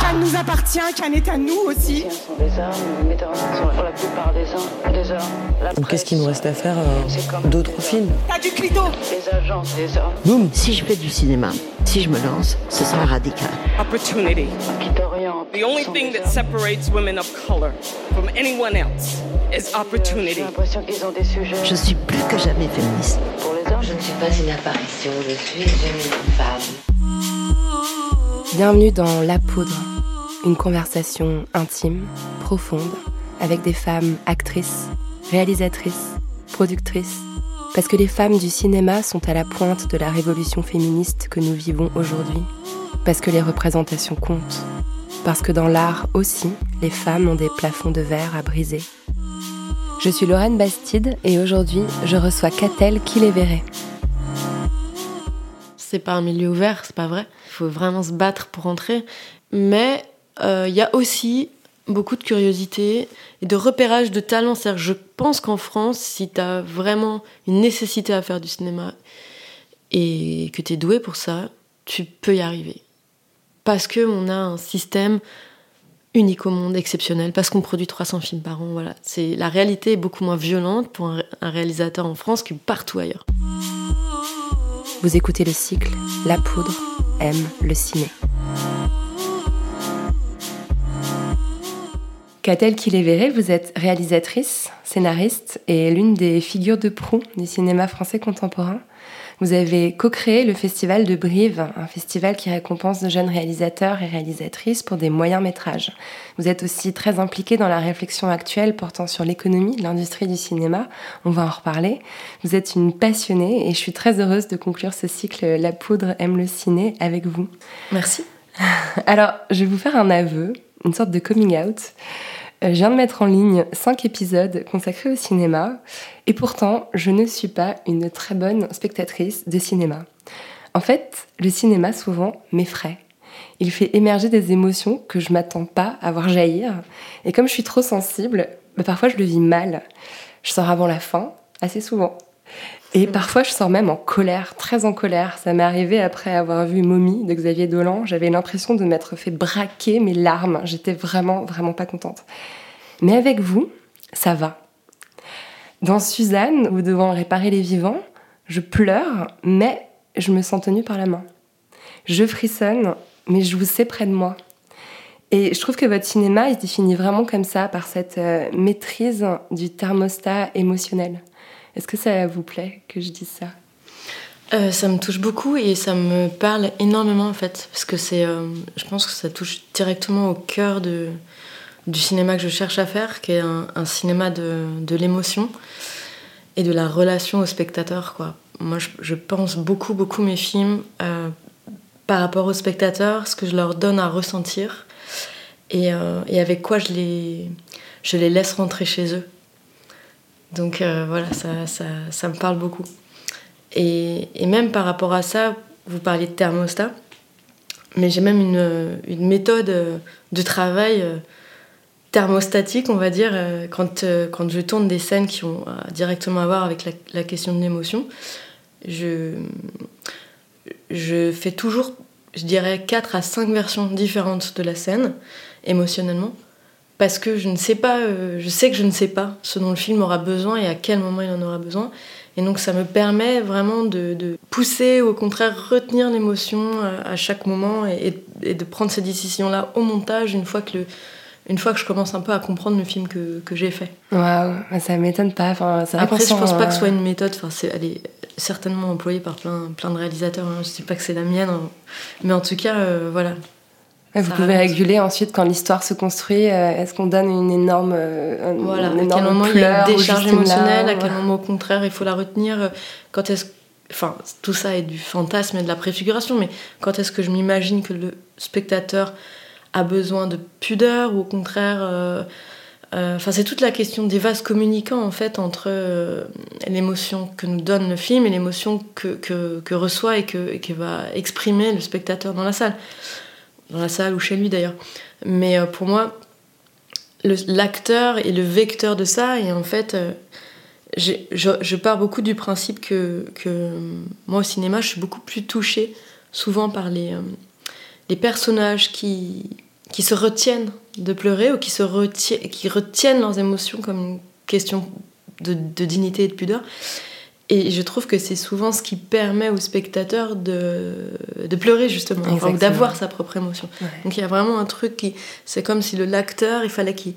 Cannes nous appartient, Cannes est à nous aussi. sont des hommes, les metteurs en scène sont pour la plupart des hommes, des hommes. La Donc qu'est-ce qu'il nous reste à faire euh, D'autres films T'as du clito Les agences des hommes Si je fais du cinéma, si je me lance, ce sera radical. Opportunity. qui t'orientent. The only thing that separates women of color from anyone else is J'ai opportunity. l'impression qu'ils ont des sujets Je suis plus que jamais féministe. pour les hommes. Je ne suis pas une apparition, je suis une femme. Bienvenue dans La Poudre, une conversation intime, profonde, avec des femmes actrices, réalisatrices, productrices, parce que les femmes du cinéma sont à la pointe de la révolution féministe que nous vivons aujourd'hui, parce que les représentations comptent, parce que dans l'art aussi, les femmes ont des plafonds de verre à briser. Je suis Lorraine Bastide et aujourd'hui, je reçois Catel qui les verrait. c'est pas un milieu ouvert, c'est pas vrai? Il faut vraiment se battre pour entrer. Mais euh, il y a aussi beaucoup de curiosité et de repérage de talent. C'est-à-dire, je pense qu'en France, si tu as vraiment une nécessité à faire du cinéma et que tu es doué pour ça, tu peux y arriver. Parce qu'on a un système unique au monde, exceptionnel, parce qu'on produit 300 films par an. Voilà. La réalité est beaucoup moins violente pour un réalisateur en France que partout ailleurs. Vous écoutez le cycle La Poudre aime le ciné. Catel verrait, vous êtes réalisatrice, scénariste et l'une des figures de proue du cinéma français contemporain. Vous avez co-créé le festival de Brive, un festival qui récompense de jeunes réalisateurs et réalisatrices pour des moyens métrages. Vous êtes aussi très impliqué dans la réflexion actuelle portant sur l'économie l'industrie du cinéma. On va en reparler. Vous êtes une passionnée et je suis très heureuse de conclure ce cycle La poudre aime le ciné avec vous. Merci. Alors, je vais vous faire un aveu, une sorte de coming out. Euh, Je viens de mettre en ligne cinq épisodes consacrés au cinéma et pourtant, je ne suis pas une très bonne spectatrice de cinéma. En fait, le cinéma souvent m'effraie. Il fait émerger des émotions que je m'attends pas à voir jaillir et comme je suis trop sensible, bah, parfois je le vis mal. Je sors avant la fin, assez souvent. Et parfois, je sors même en colère, très en colère. Ça m'est arrivé après avoir vu Mommy de Xavier Dolan. J'avais l'impression de m'être fait braquer mes larmes. J'étais vraiment, vraiment pas contente. Mais avec vous, ça va. Dans Suzanne, ou devant réparer les vivants, je pleure, mais je me sens tenue par la main. Je frissonne, mais je vous sais près de moi. Et je trouve que votre cinéma, il se définit vraiment comme ça, par cette euh, maîtrise du thermostat émotionnel. Est-ce que ça vous plaît que je dise ça? Euh, ça me touche beaucoup et ça me parle énormément en fait, parce que c'est, euh, je pense que ça touche directement au cœur de, du cinéma que je cherche à faire, qui est un, cinéma de, de l'émotion et de la relation au spectateur. Quoi. Moi, je, pense beaucoup, beaucoup mes films euh, par rapport aux spectateurs, ce que je leur donne à ressentir et, et avec quoi je les, je les laisse rentrer chez eux. Donc euh, voilà, ça, ça, me parle beaucoup. Et, et même par rapport à ça, vous parliez de thermostat, mais j'ai même une, une méthode de travail euh, thermostatique, on va dire, euh, quand, euh, quand je tourne des scènes qui ont euh, directement à voir avec la, la question de l'émotion. Je, je fais toujours, je dirais, 4 à 5 versions différentes de la scène, émotionnellement, parce que je ne sais pas, euh, je sais que je ne sais pas ce dont le film aura besoin et à quel moment il en aura besoin. Et donc ça me permet vraiment de, de pousser, ou au contraire retenir l'émotion à, à chaque moment et, de prendre ces décisions-là au montage une fois que, le, une fois que je commence un peu à comprendre le film que, que j'ai fait. Waouh, ça m'étonne pas. Enfin, Après, je pense sent, pas que ce soit une méthode, enfin, c'est- elle est certainement employée par plein, plein de réalisateurs, hein. je dis pas que c'est la mienne, hein. mais en tout cas, euh, voilà. Vous Ça pouvez réguler ensuite quand l'histoire se construit. euh, Est-ce qu'on donne une énorme, euh, Voilà, à quel moment il y a une décharge émotionnelle, à quel moment au contraire il faut la retenir, euh, quand est-ce Enfin, tout ça est du fantasme et de la préfiguration, mais quand est-ce que je m'imagine que le spectateur a besoin de pudeur ou au contraire. euh, euh, c'est toute la question des vases communicants en fait entre euh, l'émotion que nous donne le film et l'émotion que, que, que reçoit et que, et que va exprimer le spectateur dans la salle, dans la salle ou chez lui d'ailleurs. Mais euh, pour moi, l'acteur est le vecteur de ça et en fait, euh, je, pars beaucoup du principe que, euh, moi au cinéma, je suis beaucoup plus touchée souvent par les, personnages qui, se retiennent de pleurer ou qui, se retiennent, qui retiennent leurs émotions comme une question de dignité et de pudeur. Et je trouve que c'est souvent ce qui permet au spectateur de, de pleurer justement, enfin, d'avoir sa propre émotion. Ouais. Donc il y a vraiment un truc qui... C'est comme si le l'acteur, il fallait qu'il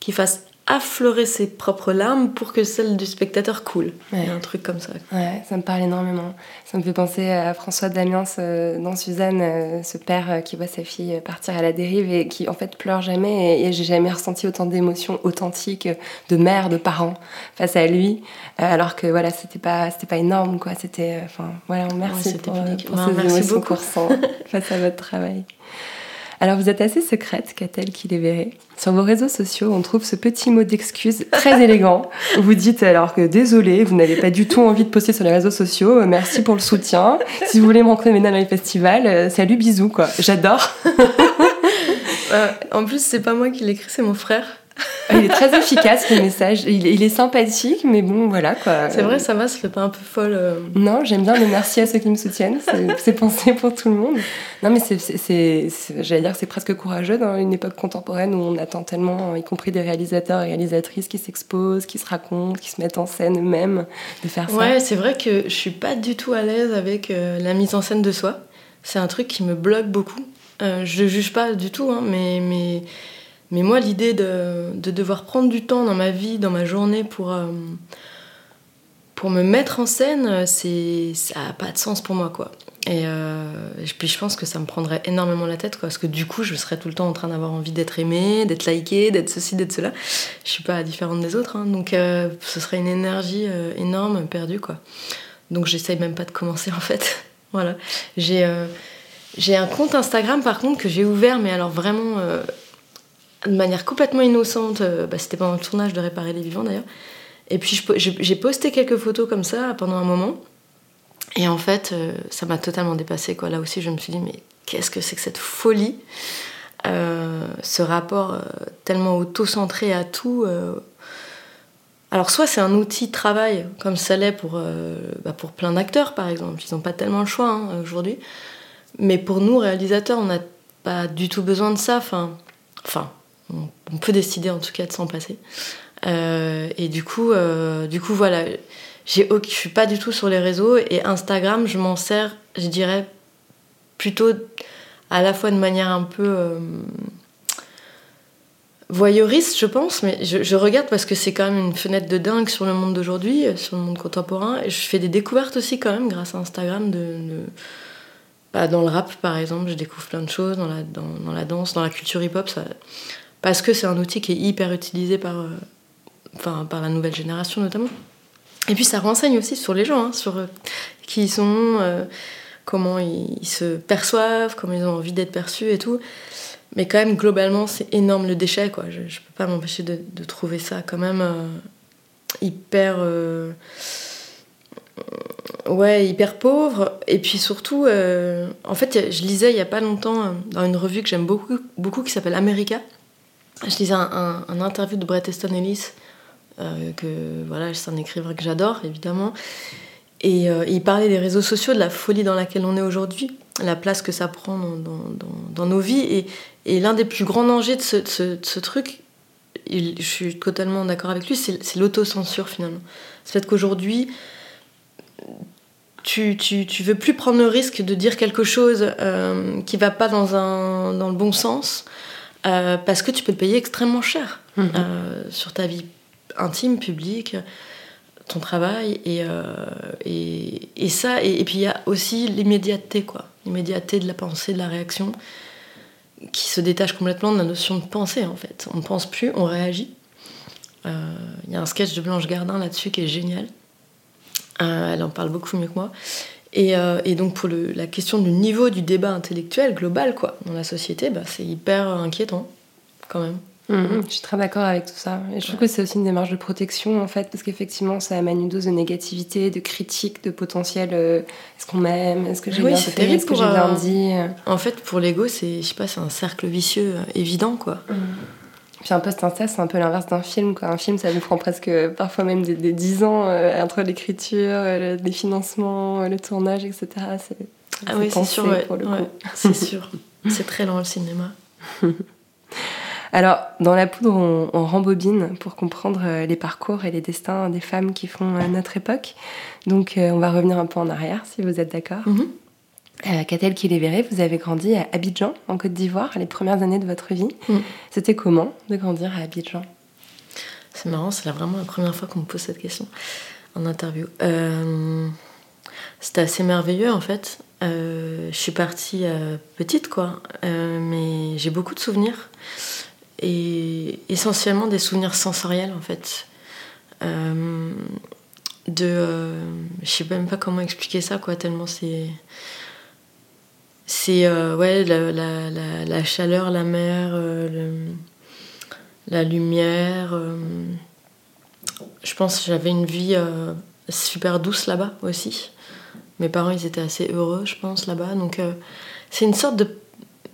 qu'il fasse affleurer ses propres larmes pour que celles du spectateur coulent. Il y Ouais. a un truc comme ça. Ouais, ça me parle énormément. Ça me fait penser à François Damiens euh, dans Suzanne, euh, ce père euh, qui voit sa fille partir à la dérive et qui en fait pleure jamais. Et, et j'ai jamais ressenti autant d'émotions authentiques de mère, de parents face à lui. Alors que voilà, c'était pas, c'était pas énorme quoi. C'était, enfin voilà, merci c'était pour, pour Ben, ces merci émotions beaucoup. face à votre travail. Alors vous êtes assez secrète, qu'a-t-elle qui les verrait Sur vos réseaux sociaux, on trouve ce petit mot d'excuse très élégant. Vous dites alors que désolé, vous n'avez pas du tout envie de poster sur les réseaux sociaux. euh, Merci pour le soutien. Si vous voulez me rencontrer dans les festivals, euh, salut, bisous quoi. J'adore. Euh, en plus, c'est pas moi qui l'ai écrit, c'est mon frère. Il est très efficace le message. Il, il est sympathique, mais bon voilà quoi. C'est vrai, ça va, ça fait pas un peu folle. euh. Non, j'aime bien le merci à ceux qui me soutiennent. C'est- pensé pour tout le monde. Non, mais c'est, j'allais dire c'est presque courageux dans une époque contemporaine où on attend tellement, y compris des réalisateurs et réalisatrices qui s'exposent, qui se racontent, qui se mettent en scène eux-mêmes, de faire ça. Ouais, c'est vrai que je suis pas du tout à l'aise avec euh, la mise en scène de soi. C'est un truc qui me bloque beaucoup. Euh, je juge pas du tout, hein, mais, mais, mais moi, l'idée de, de devoir prendre du temps dans ma vie, dans ma journée pour, euh, pour me mettre en scène, euh, ça n'a pas de sens pour moi, quoi. Et euh, et puis je pense que ça me prendrait énormément la tête, quoi, parce que du coup, je serais tout le temps en train d'avoir envie d'être aimée, d'être likée, d'être ceci, d'être cela. Je suis pas différente des autres, hein, donc ce serait une énergie énorme perdue, quoi. Donc j'essaye même pas de commencer en fait. voilà. J'ai j'ai un compte Instagram par contre que j'ai ouvert, mais alors vraiment de manière complètement innocente. Euh, bah, C'était pendant le tournage de Réparer les vivants d'ailleurs. Et puis j'ai posté quelques photos comme ça pendant un moment. Et en fait, euh, ça m'a totalement dépassé. Quoi. Là aussi, je me suis dit, mais qu'est-ce que c'est que cette folie Euh, Ce rapport tellement auto-centré à tout. alors soit c'est un outil de travail, comme ça l'est pour, bah, pour plein d'acteurs par exemple, ils n'ont pas tellement le choix hein, aujourd'hui. Mais pour nous, réalisateurs, on n'a pas du tout besoin de ça. On, peut décider en tout cas de s'en passer. Euh, et du coup, euh, du coup voilà, je suis pas du tout sur les réseaux et Instagram, je m'en sers, je dirais, plutôt à la fois de manière un peu... euh, voyeuriste, je pense, mais je, regarde parce que c'est quand même une fenêtre de dingue sur le monde d'aujourd'hui, sur le monde contemporain. Et je fais des découvertes aussi quand même grâce à Instagram. De, bah, dans le rap, par exemple, je découvre plein de choses, dans la, la danse, dans la culture hip-hop, parce que c'est un outil qui est hyper utilisé par, euh, enfin, par la nouvelle génération notamment. Et puis ça renseigne aussi sur les gens, hein, sur euh, qui ils sont, euh, comment ils, se perçoivent, comment ils ont envie d'être perçus et tout. Mais quand même, globalement, c'est énorme le déchet, quoi. Je, je peux pas m'empêcher de, de trouver ça quand même hyper. ouais, hyper pauvre. Et puis surtout, en fait, je lisais il y a pas longtemps dans une revue que j'aime beaucoup, beaucoup qui s'appelle America. Je lisais un, interview de Bret Easton Ellis, euh, que voilà, c'est un écrivain que j'adore, évidemment. Et euh, il parlait des réseaux sociaux, de la folie dans laquelle on est aujourd'hui, la place que ça prend dans, nos vies. Et, l'un des plus grands dangers de ce, truc, je suis totalement d'accord avec lui, c'est l'autocensure finalement. C'est fait qu'aujourd'hui, tu, tu, veux plus prendre le risque de dire quelque chose euh, qui va pas dans le bon sens, euh, parce que tu peux le payer extrêmement cher Mhm. euh, sur ta vie intime, publique, ton travail. Et, euh, et, et ça, et, et puis il y a aussi l'immédiateté, quoi. L'immédiateté de la pensée, de la réaction, qui se détache complètement de la notion de pensée, en fait. On ne pense plus, on réagit. Il y a un sketch de Blanche Gardin là-dessus qui est génial. Elle en parle beaucoup mieux que moi. Et, euh, et donc pour le, la question du niveau du débat intellectuel global quoi, dans la société, bah, c'est hyper inquiétant quand même. Mhm, Je suis très d'accord avec tout ça. Et je trouve que c'est aussi une démarche de protection, en fait, parce qu'effectivement, ça amène une dose de négativité, de critique, de potentiel. euh, est-ce qu'on m'aime Est-ce que j'ai Oui, bien fait terrible Est-ce que j'ai bien euh, dit En fait, pour l'ego, c'est, je sais pas, c'est un cercle vicieux euh, évident quoi. Puis un post Insta, c'est un peu l'inverse d'un film. Quoi. Un film, ça nous prend presque parfois même des, des 10 ans euh, entre l'écriture, euh, le- les financements, euh, le tournage, etc. C'est, Ah oui, c'est sûr, ouais, pour le ouais, coup. c'est sûr. C'est très lent le cinéma. Alors, dans la poudre, on, on rembobine pour comprendre euh, les parcours et les destins des femmes qui font euh, notre époque. Donc, euh, on va revenir un peu en arrière, si vous êtes d'accord. Mhm. Euh, Catel qui les verrait, vous avez grandi à Abidjan, en Côte d'Ivoire, les premières années de votre vie. Mhm. C'était comment de grandir à Abidjan? C'est marrant, c'est la- vraiment la première fois qu'on me pose cette question en interview. Euh, C'était assez merveilleux en fait. Euh, je suis partie euh, petite quoi, mais j'ai beaucoup de souvenirs et essentiellement des souvenirs sensoriels en fait. De, je sais même pas comment expliquer ça quoi, tellement c'est c'est euh, ouais la, la- la- chaleur, la mer, euh, la lumière. euh, je pense que j'avais une vie super douce là-bas aussi. Mes parents, ils étaient assez heureux, je pense, là-bas. Donc, c'est une sorte de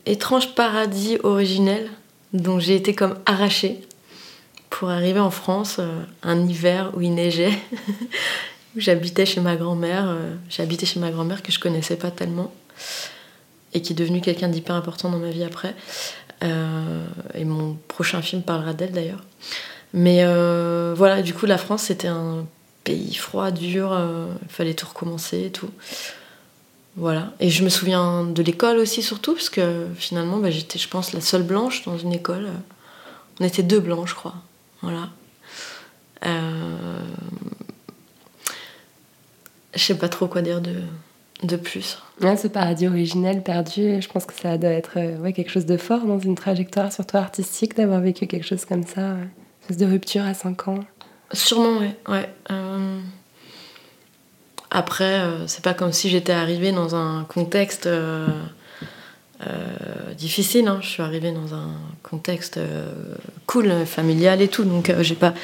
étrange paradis originel dont j'ai été comme arrachée pour arriver en France un hiver où il neigeait, où j'habitais chez ma grand-mère. J'habitais chez ma grand-mère que je connaissais pas tellement et qui est devenue quelqu'un d'hyper important dans ma vie après. Euh, et mon prochain film parlera d'elle d'ailleurs. Mais euh, voilà, du coup, la France, c'était un pays froid, dur, euh, il fallait tout recommencer et tout. Voilà. Et je me souviens de l'école aussi, surtout, parce que finalement, bah, j'étais, je pense, la seule blanche dans une école. On était deux blancs, je crois. Voilà. Je sais pas trop quoi dire de, de plus. Ouais, Ce paradis originel perdu, je pense que ça doit être euh, ouais, quelque chose de fort dans une trajectoire, surtout artistique, d'avoir vécu quelque chose comme ça. Une espèce de rupture à 5 ans. Sûrement, ouais. ouais. Euh, Après, euh, c'est pas comme si j'étais arrivée dans un contexte euh, difficile. hein. Je suis arrivée dans un contexte cool, familial et tout. Donc, j'ai pas.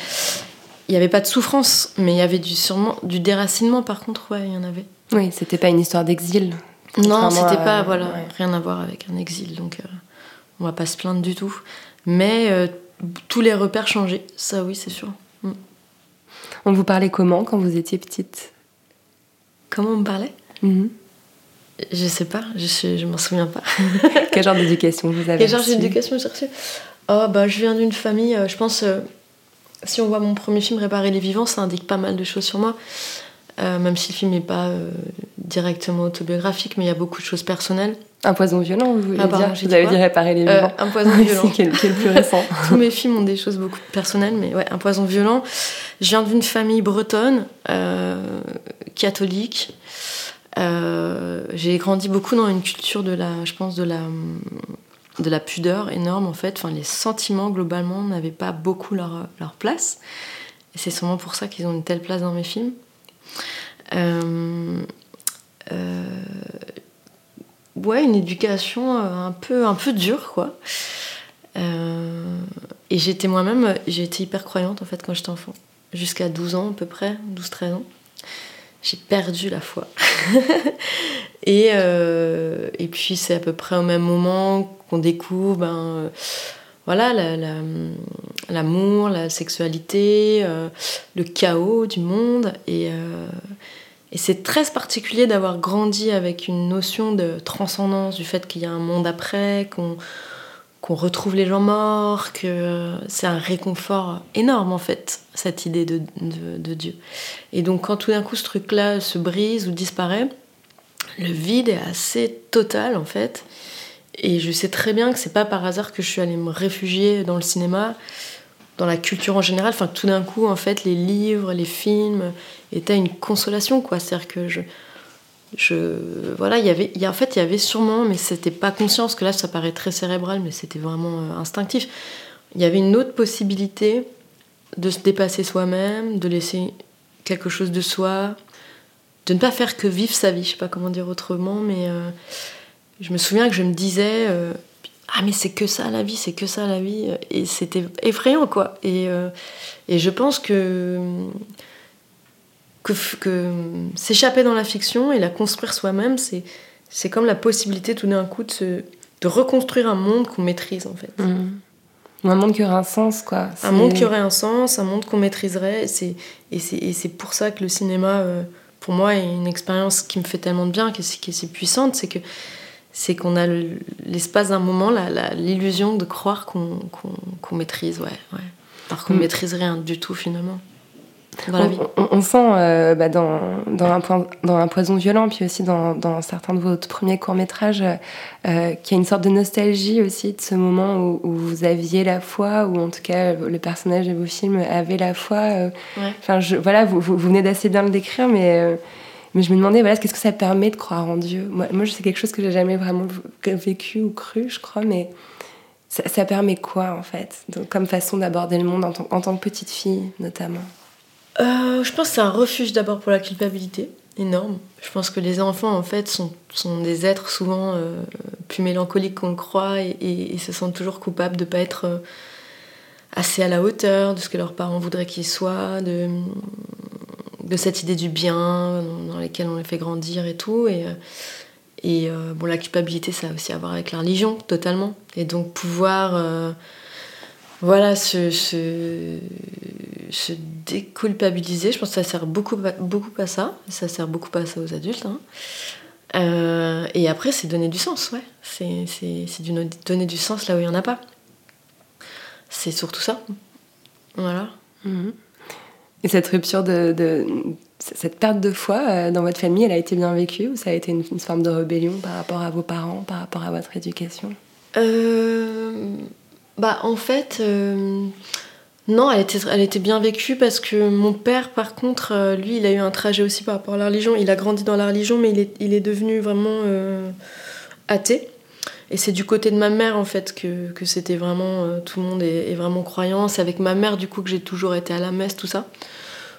Il n'y avait pas de souffrance, mais il y avait du, sûrement, du déracinement, par contre, ouais, il y en avait. Oui, c'était pas une histoire d'exil. Non, c'était pas, voilà, ouais. rien à voir avec un exil, donc euh, on va pas se plaindre du tout. Mais euh, tous les repères changeaient, ça oui, c'est sûr. Mm. On vous parlait comment quand vous étiez petite? Comment on me parlait? Mhm. Je sais pas, je, sais- je m'en souviens pas. Quel genre d'éducation vous avez Quel genre d'éducation j'ai reçu Oh, bah, je viens d'une famille, euh, je pense, si on voit mon premier film, Réparer les vivants, ça indique pas mal de choses sur moi. Euh, même si le film n'est pas euh, directement autobiographique, mais il y a beaucoup de choses personnelles. Un poison violent, vous voulez Ah, pardon, dire Vous avez dit réparer les Euh, vivants. un poison violent. C'est quel, quel plus récent Tous mes films ont des choses beaucoup personnelles, mais ouais, un poison violent. Je viens d'une famille bretonne, catholique. J'ai grandi beaucoup dans une culture de la, je pense, de la, de la pudeur énorme en fait. Enfin, les sentiments globalement n'avaient pas beaucoup leur, leur place. Et c'est sûrement pour ça qu'ils ont une telle place dans mes films. Euh, euh, ouais, une éducation euh, un peu, un peu dure, quoi. Et j'étais moi-même, j'ai hyper croyante en fait quand j'étais enfant. Jusqu'à 12 ans à peu près, 12-13 ans. J'ai perdu la foi. et, et puis c'est à peu près au même moment qu'on découvre ben, voilà, la- la- l'amour, la, sexualité, le chaos du monde. Et, et c'est très particulier d'avoir grandi avec une notion de transcendance, du fait qu'il y a un monde après, qu'on retrouve les gens morts, que c'est un réconfort énorme en fait, cette idée de, de- de Dieu. Et donc quand tout d'un coup ce truc-là se brise ou disparaît, le vide est assez total en fait. Et je sais très bien que c'est pas par hasard que je suis allée me réfugier dans le cinéma, dans la culture en général. Enfin, tout d'un coup, en fait, les livres, les films étaient une consolation, quoi. C'est-à-dire que je, je, voilà, il y avait, il y a, en fait, il y avait sûrement, mais c'était pas conscient, parce que là, ça paraît très cérébral, mais c'était vraiment euh, instinctif. Il y avait une autre possibilité de se dépasser soi-même, de laisser quelque chose de soi, de ne pas faire que vivre sa vie. Je sais pas comment dire autrement, mais euh, je me souviens que je me disais euh, ah mais c'est que ça la vie, c'est que ça la vie, et c'était effrayant quoi. Et, euh, et je pense que que, que s'échapper dans la fiction et la construire soi-même, c'est c'est comme la possibilité tout d'un coup de, se, de reconstruire un monde qu'on maîtrise en fait. Mmh. Un monde qui aurait un sens, quoi. Un monde qui aurait un sens, un monde qu'on maîtriserait. Et c'est, et c'est, et c'est pour ça que le cinéma, euh, pour moi, est une expérience qui me fait tellement de bien, qui est, qui est si puissante. C'est, que, c'est qu'on a le- l'espace d'un moment, l'illusion de croire qu'on, maîtrise, ouais, ouais. Alors qu'on ne Mm. maîtrise rien du tout, finalement, dans la vie. On, sent euh, bah, dans, dans, un point- dans Un poison violent, puis aussi dans, dans certains de vos premiers courts-métrages, euh, qu'il y a une sorte de nostalgie aussi de ce moment où, où vous aviez la foi, ou en tout cas le personnage de vos films avait la foi. euh. Ouais. Voilà, vous, vous, vous venez d'assez bien le décrire, mais, mais je me demandais, voilà, qu'est-ce que ça permet de croire en Dieu? Moi, moi, c'est quelque chose que j'ai jamais vraiment vécu ou cru, je crois, mais ça, permet quoi, en fait, comme façon d'aborder le monde en, tant- que petite fille, notamment? Euh, je pense que c'est un refuge d'abord pour la culpabilité, énorme. Je pense que les enfants, en fait, sont, sont des êtres souvent euh, plus mélancoliques qu'on le croit et se sentent toujours coupables de ne pas être euh, assez à la hauteur de ce que leurs parents voudraient qu'ils soient, de, de cette idée du bien dans, laquelle on les fait grandir et tout. Et, euh, et euh, bon, la culpabilité, ça a aussi à voir avec la religion, totalement. Et donc pouvoir... euh, voilà, se, se, se déculpabiliser, je pense que ça sert beaucoup, beaucoup à ça. Ça sert beaucoup à ça aux adultes. hein. Et après, c'est donner du sens, ouais. C'est, c'est, c'est donner du sens là où il n'y en a pas. C'est surtout ça. Voilà. Et cette rupture de, cette perte de foi euh, dans votre famille, elle a été bien vécue ou ça a été une, forme de rébellion par rapport à vos parents, par rapport à votre éducation? Euh, bah, en fait, euh, non, elle était, elle était bien vécue parce que mon père, par contre, euh, lui, il a eu un trajet aussi par rapport à la religion. Il a grandi dans la religion, mais il est, devenu vraiment athée. Et c'est du côté de ma mère, en fait, que, que c'était vraiment. euh, tout le monde est, est vraiment croyant. C'est avec ma mère, du coup, que j'ai toujours été à la messe, tout ça.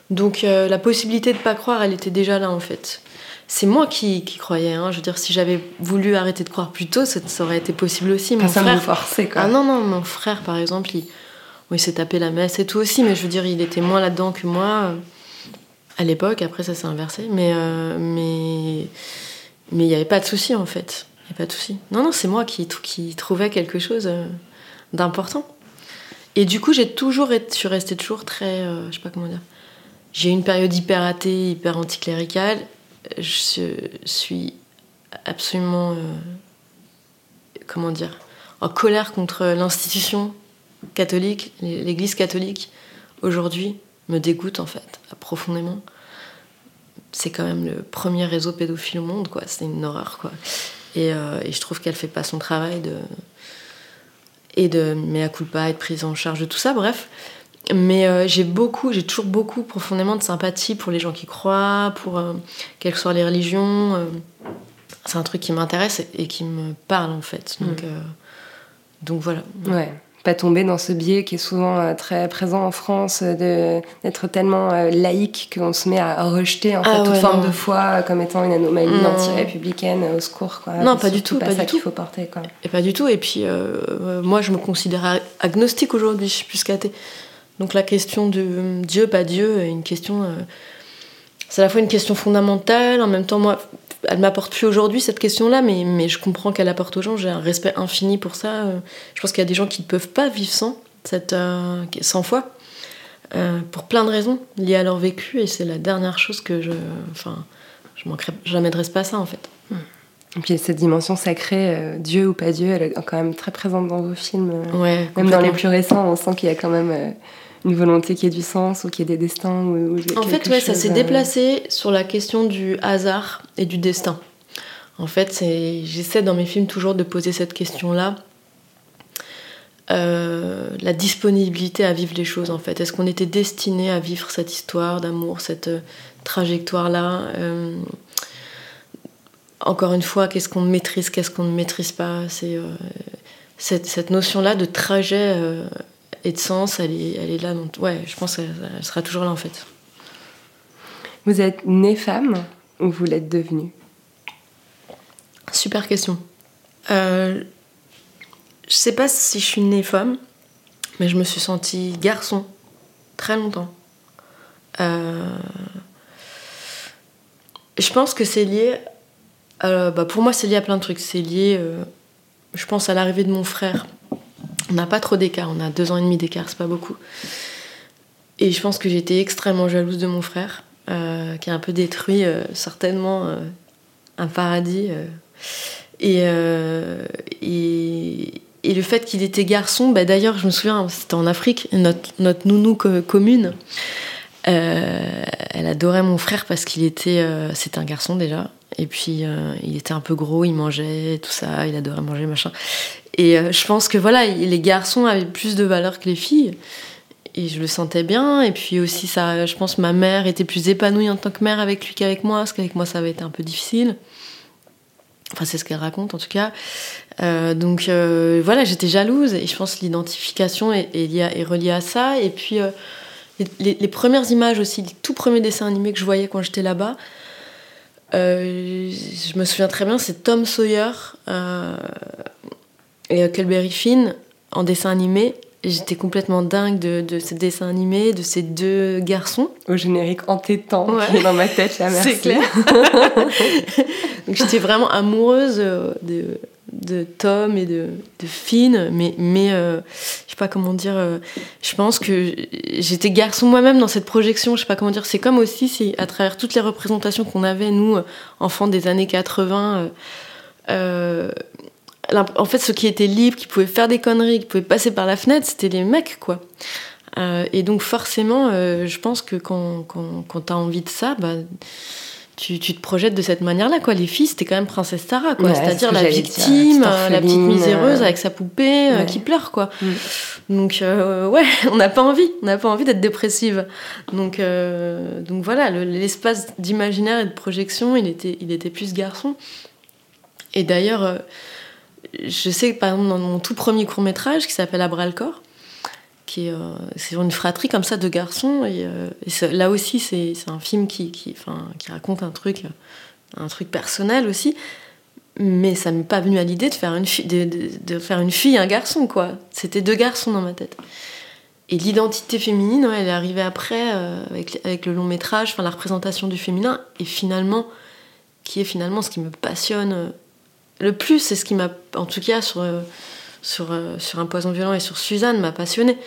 Donc, euh, la possibilité de pas croire, elle était déjà là, en fait. C'est moi qui, qui croyais. hein. Je veux dire, si j'avais voulu arrêter de croire plus tôt, ça, ça aurait été possible aussi. Mon Personne frère, forçait, quoi. ah non, non, mon frère, par exemple, il, il s'est tapé la messe et tout aussi, mais je veux dire, il était moins là-dedans que moi euh, à l'époque. Après, ça s'est inversé. Mais euh, mais mais il n'y avait pas de souci, en fait. Pas de souci. Non, non, c'est moi qui, trouvais quelque chose euh, d'important. Et du coup, j'ai toujours été, je suis restée toujours très, euh, je sais pas comment dire. J'ai une période hyper athée, hyper anticléricale. Je suis absolument, euh, comment dire, en colère contre l'institution catholique, l'Église catholique, aujourd'hui, me dégoûte en fait, profondément. C'est quand même le premier réseau pédophile au monde, quoi. C'est une horreur, quoi. Et, euh, et je trouve qu'elle fait pas son travail de et de mea culpa, être prise en charge de tout ça, bref. Mais euh, j'ai beaucoup, j'ai toujours beaucoup profondément de sympathie pour les gens qui croient, pour euh, quelles que soient les religions. c'est un truc qui m'intéresse et, et qui me parle en fait. Donc, euh, donc voilà. Ouais. Pas tomber dans ce biais qui est souvent euh, très présent en France, euh, d'être tellement euh, laïque qu'on se met à rejeter en fait, Ah toute ouais, forme non. de foi comme étant une anomalie Non. anti-républicaine, au secours. Quoi. Non, pas du tout, pas pas ça du tout. faut porter. Quoi. Et pas du tout. Et puis, euh, moi, je me considère ag- agnostique aujourd'hui, je suis plus qu'athée. Donc la question de Dieu, pas Dieu, est une question. euh, c'est à la fois une question fondamentale, en même temps, moi, elle m'apporte plus aujourd'hui cette question-là, mais, mais je comprends qu'elle apporte aux gens. J'ai un respect infini pour ça. euh, Je pense qu'il y a des gens qui ne peuvent pas vivre sans, cette, euh, sans foi, euh, pour plein de raisons liées à leur vécu, et c'est la dernière chose que je. Enfin, je manquerai jamais de respect à ça, en fait. Et puis cette dimension sacrée, euh, Dieu ou pas Dieu, elle est quand même très présente dans vos films. Ouais, Même dans les plus récents, on sent qu'il y a quand même une volonté qui ait du sens ou qui ait des destins. Ou, ou En fait, ouais, ça s'est euh, déplacé sur la question du hasard et du destin. En fait, j'essaie dans mes films toujours de poser cette question-là. Euh, la disponibilité à vivre les choses, en fait. Est-ce qu'on était destiné à vivre cette histoire d'amour, cette euh, trajectoire-là Euh, Encore une fois, qu'est-ce qu'on maîtrise, qu'est-ce qu'on ne maîtrise pas? C'est cette, cette notion-là de trajet et de sens, elle est, elle est là. Donc, ouais, je pense qu'elle elle sera toujours là, en fait. Vous êtes née femme, ou vous l'êtes devenu Super question. Euh, je sais pas si je suis née femme, mais je me suis sentie garçon très longtemps. Euh, je pense que c'est lié. euh, bah, pour moi, c'est lié à plein de trucs. C'est lié, je pense, à l'arrivée de mon frère. On n'a pas trop d'écart, on a deux ans et demi d'écart, c'est pas beaucoup. Et je pense que j'étais extrêmement jalouse de mon frère, euh, qui a un peu détruit euh, certainement euh, un paradis. Et, le fait qu'il était garçon, bah, d'ailleurs, je me souviens, c'était en Afrique, notre, notre nounou co- commune, elle adorait mon frère parce qu'il était, c'était un garçon déjà, et puis il était un peu gros, il mangeait tout ça, il adorait manger machin. Et euh, je pense que voilà, les garçons avaient plus de valeur que les filles, et je le sentais bien. Et puis aussi ça, je pense, ma mère était plus épanouie en tant que mère avec lui qu'avec moi, parce qu'avec moi ça avait été un peu difficile. Enfin, c'est ce qu'elle raconte en tout cas. Euh, donc euh, voilà, j'étais jalouse et je pense que l'identification est, liée est reliée à ça. Et puis les, premières images aussi, les tout premiers dessins animés que je voyais quand j'étais là-bas, je me souviens très bien, c'est Tom Sawyer et Huckleberry Finn en dessin animé. J'étais complètement dingue de, de ces dessins animés, de ces deux garçons. Au générique entêtant Ouais. qui est dans ma tête, là, merci. C'est clair. Donc j'étais vraiment amoureuse euh, de, de Tom et de, de Finn, mais, mais euh, je sais pas comment dire, euh, je pense que j'étais garçon moi-même dans cette projection, je sais pas comment dire, c'est comme aussi si à travers toutes les représentations qu'on avait, nous, euh, enfants des années 80, euh, euh, en fait, ceux qui étaient libres, qui pouvaient faire des conneries, qui pouvaient passer par la fenêtre, c'était les mecs, quoi. Euh, et donc forcément, euh, je pense que quand, quand, quand tu as envie de ça, bah, tu, tu te projettes de cette manière-là. quoi. Les filles, c'était quand même Princesse Sarah, quoi. Ouais, c'est ce c'est-à-dire la victime, la petite euh, la petite miséreuse euh, avec sa poupée euh, qui pleure, quoi. Mm. Donc euh, ouais, on n'a pas envie, on n'a pas envie d'être dépressive. Donc euh, donc voilà, le- l'espace d'imaginaire et de projection, il était il était plus garçon. Et d'ailleurs, euh, je sais que par exemple dans mon tout premier court métrage qui s'appelle À bras le corps, qui est, euh, c'est une fratrie comme ça de garçons et, euh, là aussi c'est un film qui qui, enfin, qui raconte un truc un truc personnel aussi. Mais ça m'est pas venu à l'idée de faire une fille, de, de- faire une fille et un garçon, quoi. C'était deux garçons dans ma tête. Et l'identité féminine, elle est arrivée après, euh, avec, avec le long métrage, enfin la représentation du féminin, et finalement, qui est finalement ce qui me passionne euh, le plus, c'est ce qui m'a, en tout cas sur, sur, sur Un poison violent et sur Suzanne, m'a passionné.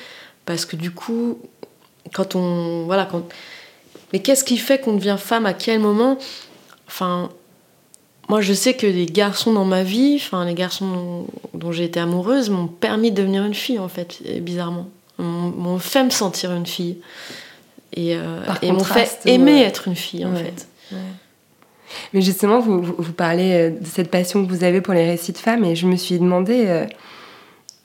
Parce que du coup, quand on. Voilà, quand. Mais qu'est-ce qui fait qu'on devient femme à quel moment? Enfin, moi, je sais que les garçons dans ma vie, enfin, les garçons dont, j'ai été amoureuse, m'ont permis de devenir une fille, en fait, bizarrement. M'ont fait me sentir une fille. Et, euh, et m'ont fait aimer ouais. être une fille, en Ouais. fait. Mais justement, vous, vous, vous parlez euh, de cette passion que vous avez pour les récits de femmes, et je me suis demandé, euh,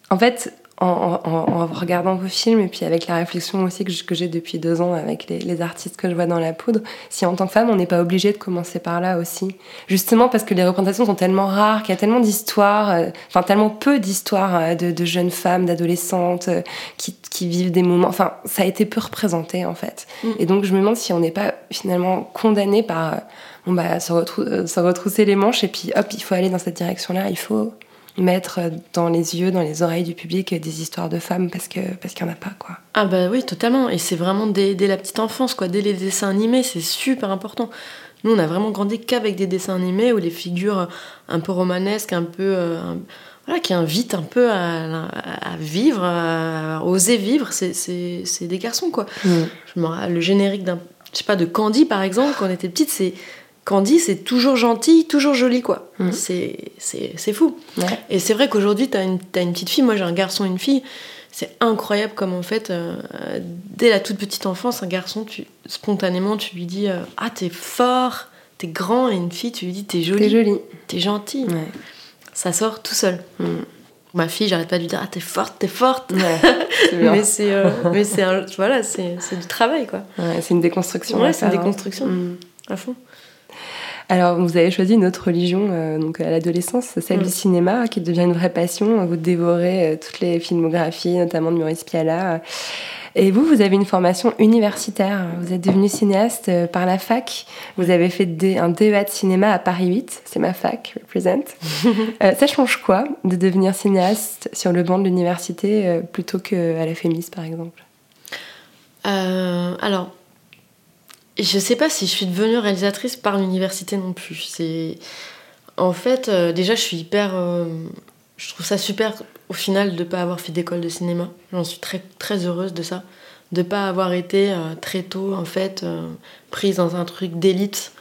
en fait, en, en- en regardant vos films, et puis avec la réflexion aussi que j'ai depuis deux ans avec les, les artistes que je vois dans la poudre, si en tant que femme, on n'est pas obligé de commencer par là aussi. Justement parce que les représentations sont tellement rares, qu'il y a tellement d'histoires, euh, enfin tellement peu d'histoires euh, de, de jeunes femmes, d'adolescentes qui, qui vivent des moments, enfin ça a été peu représenté en fait. Mm. Et donc je me demande si on n'est pas finalement condamné par... bon bah, se, retrou- euh, se retrousser les manches et puis hop, il faut aller dans cette direction-là. Il faut mettre euh, dans les yeux, dans les oreilles du public euh, des histoires de femmes parce que parce qu'il n'y en a pas quoi. Ah bah oui, totalement. Et c'est vraiment dès, dès la petite enfance, quoi. Dès les dessins animés, c'est super important. Nous, on a vraiment grandi qu'avec des dessins animés où les figures un peu romanesques, un peu... euh, voilà, qui invitent un peu à, à vivre, à oser vivre, c'est- des garçons, quoi. Je me rappelle, le générique d'un... Je sais pas, de Candy, par exemple, quand on était petite, c'est... Candy, c'est toujours gentil, toujours joli, quoi. Mhm. C'est fou. Ouais. Et c'est vrai qu'aujourd'hui, t'as une, t'as une petite fille, moi j'ai un garçon et une fille. C'est incroyable comme en fait, euh, dès la toute petite enfance, un garçon, tu, spontanément, tu lui dis euh, Ah, t'es fort, t'es grand, et une fille, tu lui dis T'es jolie, C'est joli. t'es gentille. Ouais. Ça sort tout seul. Mm. Ma fille, j'arrête pas de lui dire Ah, t'es forte, t'es forte. Ouais, mais c'est euh, mais c'est un- voilà, du travail, quoi. C'est une déconstruction. Ouais, c'est une hein. déconstruction. Mm. À fond. Alors, vous avez choisi une autre religion euh, donc à l'adolescence, celle Mm. du cinéma, qui devient une vraie passion. Vous dévorez euh, toutes les filmographies, notamment de Maurice Pialat. Et vous, vous avez une formation universitaire. Vous êtes devenu cinéaste euh, par la fac. Vous avez fait un DEA de cinéma à Paris 8. C'est ma fac, represent. ça change quoi de devenir cinéaste sur le banc de l'université plutôt qu'à la FEMIS, par exemple? Alors, je sais pas si je suis devenue réalisatrice par l'université non plus. C'est en fait euh, déjà je suis hyper euh, je trouve ça super au final de pas avoir fait d'école de cinéma. J'en suis très très heureuse de ça, de pas avoir été euh, très tôt en fait prise dans un truc d'élite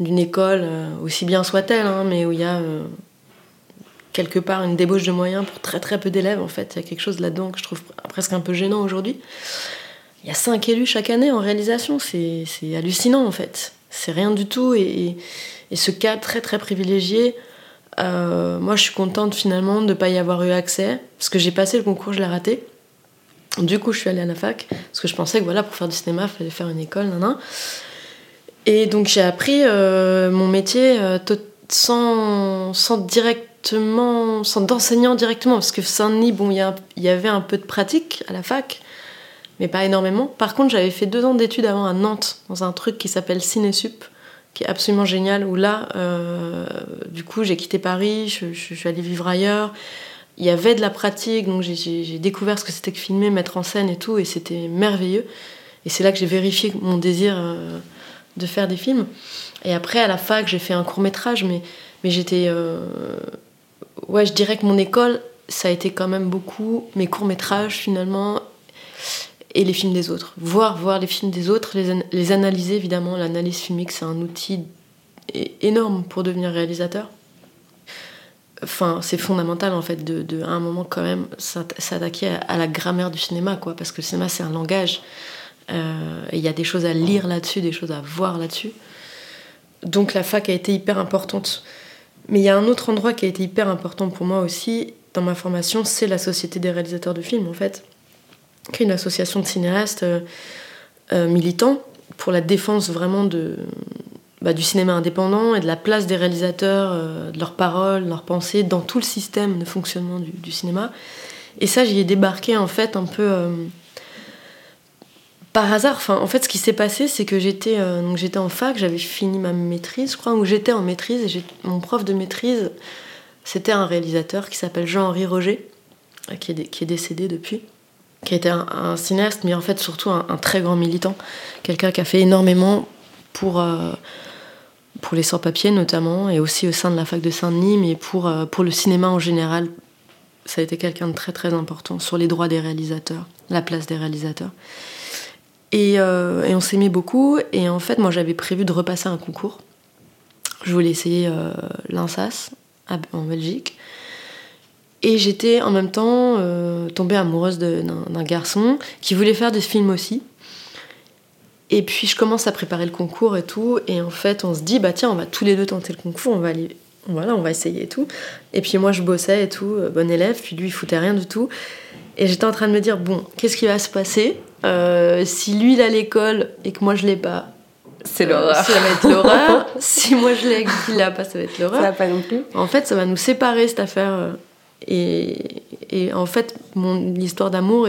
d'une école aussi bien soit-elle, hein, mais où il y a quelque part une débauche de moyens pour très très peu d'élèves en fait. Il y a quelque chose là-dedans que je trouve presque un peu gênant aujourd'hui. Il y a cinq élus chaque année en réalisation, c'est hallucinant en fait. C'est rien du tout et, et, ce cas très très privilégié, euh, moi je suis contente finalement de ne pas y avoir eu accès parce que j'ai passé le concours, je l'ai raté. Du coup, je suis allée à la fac parce que je pensais que voilà, pour faire du cinéma, il fallait faire une école, nan, nan. Et donc j'ai appris euh, mon métier euh, sans, sans directement, sans d'enseignant directement, parce que Saint-Denis, bon, il y avait un peu de pratique à la fac, mais pas énormément. Par contre, j'avais fait deux ans d'études avant à Nantes, dans un truc qui s'appelle Cinésup, qui est absolument génial, où là, euh, du coup, j'ai quitté Paris, je, suis allée vivre ailleurs. Il y avait de la pratique, donc j'ai découvert ce que c'était que filmer, mettre en scène et tout, et c'était merveilleux. Et c'est là que j'ai vérifié mon désir euh, de faire des films. Et après, à la fac, j'ai fait un court métrage, mais, mais j'étais. euh, Ouais, je dirais que mon école, ça a été quand même beaucoup mes courts métrages finalement et les films des autres. Voir, voir les films des autres, les, an- les analyser évidemment. L'analyse filmique, c'est un outil énorme pour devenir réalisateur. Enfin, c'est fondamental en fait de, à un moment quand même s'att- s'attaquer à, la grammaire du cinéma, quoi, parce que le cinéma c'est un langage. Euh, il y a des choses à lire là-dessus, des choses à voir là-dessus. Donc la fac a été hyper importante. Mais il y a un autre endroit qui a été hyper important pour moi aussi dans ma formation, c'est la Société des réalisateurs de films en fait, qui une association de cinéastes euh, euh, militants pour la défense vraiment de, bah, du cinéma indépendant et de la place des réalisateurs, euh, de leurs paroles, de leurs pensées dans tout le système de fonctionnement du, cinéma. Et ça, j'y ai débarqué en fait un peu par hasard. Enfin, en fait, ce qui s'est passé, c'est que j'étais en fac, j'avais fini ma maîtrise, je crois, ou j'étais en maîtrise, et mon prof de maîtrise, c'était un réalisateur qui s'appelle Jean-Henri Roger, qui est, qui est décédé depuis, qui était un, un cinéaste, mais en fait surtout un, très grand militant, quelqu'un qui a fait énormément pour, euh, pour les sans-papiers notamment, et aussi au sein de la fac de Saint-Denis, mais pour, euh, pour le cinéma en général. Ça a été quelqu'un de très très important sur les droits des réalisateurs, la place des réalisateurs. Et, euh, et on s'aimait beaucoup. Et en fait, moi, j'avais prévu de repasser un concours. Je voulais essayer euh, l'INSAS en Belgique. Et j'étais en même temps euh, tombée amoureuse d'un garçon qui voulait faire des films aussi. Et puis je commence à préparer le concours et tout. Et en fait, on se dit, bah tiens, on va tous les deux tenter le concours, on va aller. Voilà, on va essayer et tout. Et puis moi, je bossais et tout, euh, bon élève. Puis lui, il foutait rien du tout. Et j'étais en train de me dire, bon, qu'est-ce qui va se passer Euh, Si lui, il a l'école et que moi, je l'ai pas, C'est l'horreur. Ça va être l'horreur. si moi, je l'ai et qu'il l'a pas, ça va être Ça l'horreur. va pas non plus. En fait, ça va nous séparer cette affaire. Et, en fait, mon histoire d'amour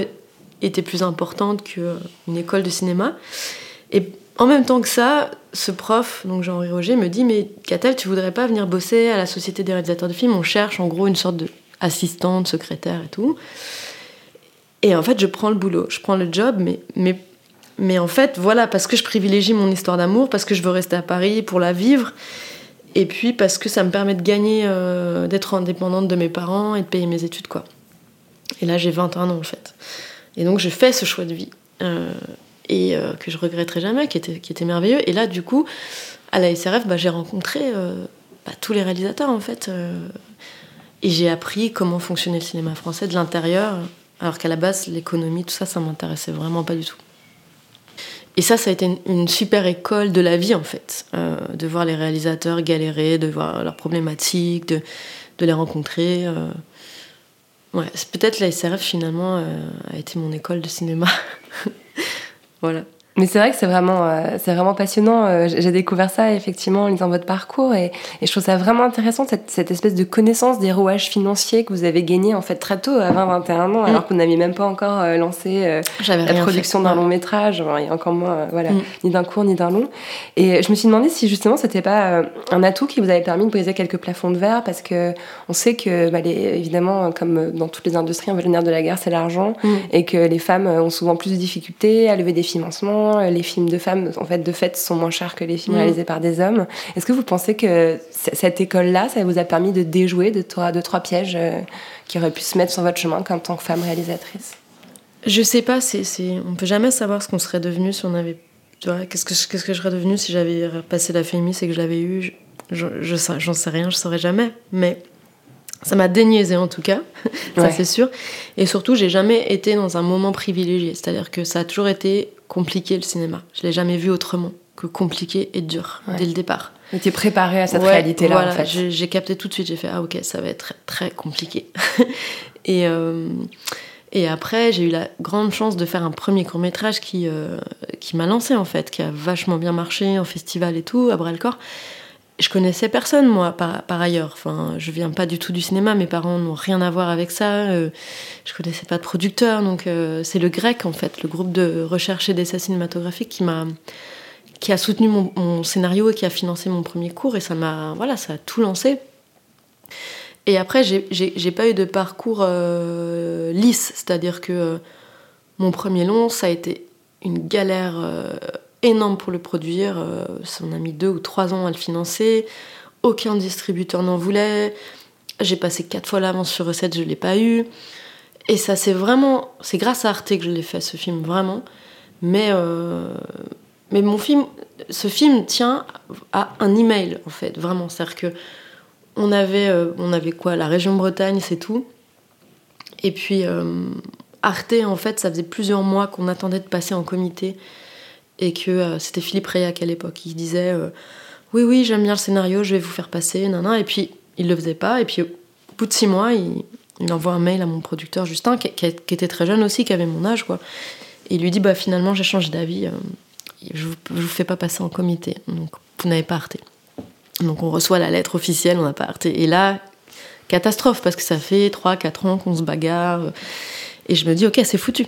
était plus importante qu'une école de cinéma. Et en même temps que ça, ce prof, donc Jean-Henri Roger, me dit Mais Catel, tu voudrais pas venir bosser à la Société des réalisateurs de films? On cherche en gros une sorte d'assistante, secrétaire et tout. Et en fait, je prends le boulot, je prends le job, mais, mais, mais en fait, voilà, parce que je privilégie mon histoire d'amour, parce que je veux rester à Paris pour la vivre, et puis parce que ça me permet de gagner, euh, d'être indépendante de mes parents et de payer mes études, quoi. Et là, j'ai 21 ans, en fait. Et donc, je fais ce choix de vie, euh, et euh, que je regretterai jamais, qui était, qui était merveilleux. Et là, du coup, à la SRF, bah, j'ai rencontré bah, tous les réalisateurs, en fait. et j'ai appris comment fonctionnait le cinéma français de l'intérieur, alors qu'à la base, l'économie, tout ça, ça m'intéressait vraiment pas du tout. Et ça, ça a été une, super école de la vie, en fait. Euh, de voir les réalisateurs galérer, de voir leurs problématiques, de, les rencontrer. euh. Ouais, peut-être la SRF, finalement, euh, a été mon école de cinéma. voilà. Mais c'est vrai que c'est vraiment, euh, c'est vraiment passionnant. Euh, j'ai découvert ça effectivement en lisant votre parcours et, et je trouve ça vraiment intéressant cette, cette, espèce de connaissance des rouages financiers que vous avez gagné en fait très tôt, à 20-21 ans, alors mm. que vous n'aviez même pas encore euh, lancé la production d'un long métrage, et encore moins, voilà, mm. ni d'un court ni d'un long. Et je me suis demandé si justement c'était pas un atout qui vous avait permis de briser quelques plafonds de verre, parce que on sait que bah, les, évidemment, comme dans toutes les industries, le nerf de la guerre, c'est l'argent, mm. et que les femmes ont souvent plus de difficultés à lever des financements les films de femmes, en fait, de fait, sont moins chers que les films mm. réalisés par des hommes. Est-ce que vous pensez que cette école-là, ça vous a permis de déjouer de trois, de trois pièges euh, qui auraient pu se mettre sur votre chemin en tant que femme réalisatrice? Je sais pas, c'est, c'est... on peut jamais savoir ce qu'on serait devenu si on avait. qu'est-ce que, qu'est-ce que je serais devenu si j'avais passé la fémis et que je l'avais eu je, je, J'en sais rien, je saurais jamais. Mais ça m'a déniaisé en tout cas, ça c'est sûr. Et surtout, j'ai jamais été dans un moment privilégié. C'est-à-dire que ça a toujours été compliqué le cinéma. Je l'ai jamais vu autrement que compliqué et dur dès le départ. Tu étais préparée à cette réalité-là voilà, en fait. J'ai capté tout de suite, j'ai fait ah ok, ça va être très, compliqué. et, euh, et après, j'ai eu la grande chance de faire un premier court-métrage qui, euh, qui m'a lancé en fait, qui a vachement bien marché en festival et tout, à Bras-le-Corps je connaissais personne, moi, par, ailleurs. Enfin, je viens pas du tout du cinéma, mes parents n'ont rien à voir avec ça. Euh, je connaissais pas de producteur, donc euh, c'est le grec, en fait, le groupe de recherche et d'essais cinématographiques qui m'a qui a soutenu mon, scénario et qui a financé mon premier cours, et ça m'a, voilà, ça a tout lancé. Et après, j'ai pas eu de parcours euh, lisse, c'est-à-dire que mon premier long, ça a été une galère énorme pour le produire. Euh, ça a mis deux ou trois ans à le financer. Aucun distributeur n'en voulait. J'ai passé quatre fois l'avance sur recette, je l'ai pas eu. Et ça, c'est vraiment. C'est grâce à Arte que je l'ai fait, ce film, vraiment. Mais, euh, mais mon film, ce film tient à un email, en fait, vraiment. C'est-à-dire que on avait, euh, on avait quoi La région Bretagne, c'est tout. Et puis, Arte, en fait, ça faisait plusieurs mois qu'on attendait de passer en comité et que euh, c'était Philippe Rayac à l'époque. Il disait euh, Oui, oui, j'aime bien le scénario, je vais vous faire passer, nan, Et puis, il le faisait pas. Et puis, au bout de six mois, il, envoie un mail à mon producteur Justin, qui, était très jeune aussi, qui avait mon âge, quoi. Et il lui dit Bah, finalement, j'ai changé d'avis, euh, je, vous, vous fais pas passer en comité, donc vous n'avez pas arté. Donc, on reçoit la lettre officielle, on n'a pas arté. Et là, catastrophe, parce que ça fait 3-4 ans qu'on se bagarre. Et je me dis, ok, c'est foutu.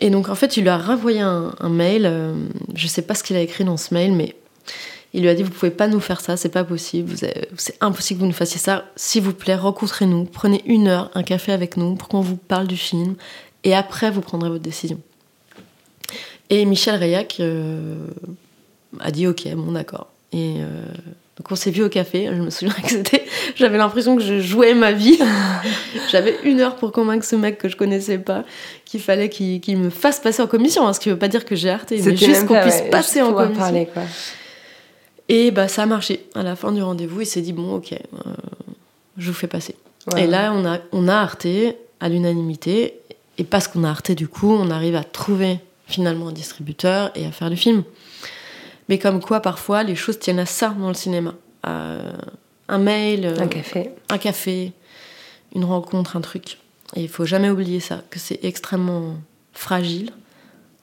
Et donc en fait, il lui a renvoyé un, mail. Euh, je sais pas ce qu'il a écrit dans ce mail, mais il lui a dit Vous pouvez pas nous faire ça, c'est pas possible, c'est impossible que vous nous fassiez ça. S'il vous plaît, rencontrez-nous, prenez une heure, un café avec nous pour qu'on vous parle du film, et après vous prendrez votre décision. Et Michel Rayac euh, a dit Ok, bon, d'accord. Et euh, donc on s'est vu au café, je me souviens que c'était. J'avais l'impression que je jouais ma vie. J'avais une heure pour convaincre ce mec que je connaissais pas qu'il fallait qu'il me fasse passer en commission. Hein, ce qui veut pas dire que j'ai arrêté, mais juste qu'on puisse passer en commission. Parler, quoi. Et bah ça a marché. À la fin du rendez-vous, il s'est dit bon ok, euh, je vous fais passer. Et là on a on a arté à l'unanimité. Et parce qu'on a arté du coup, on arrive à trouver finalement un distributeur et à faire le film. Mais comme quoi, parfois, les choses tiennent à ça dans le cinéma. un mail, un café. un café, une rencontre, un truc. Et il faut jamais oublier ça, que c'est extrêmement fragile.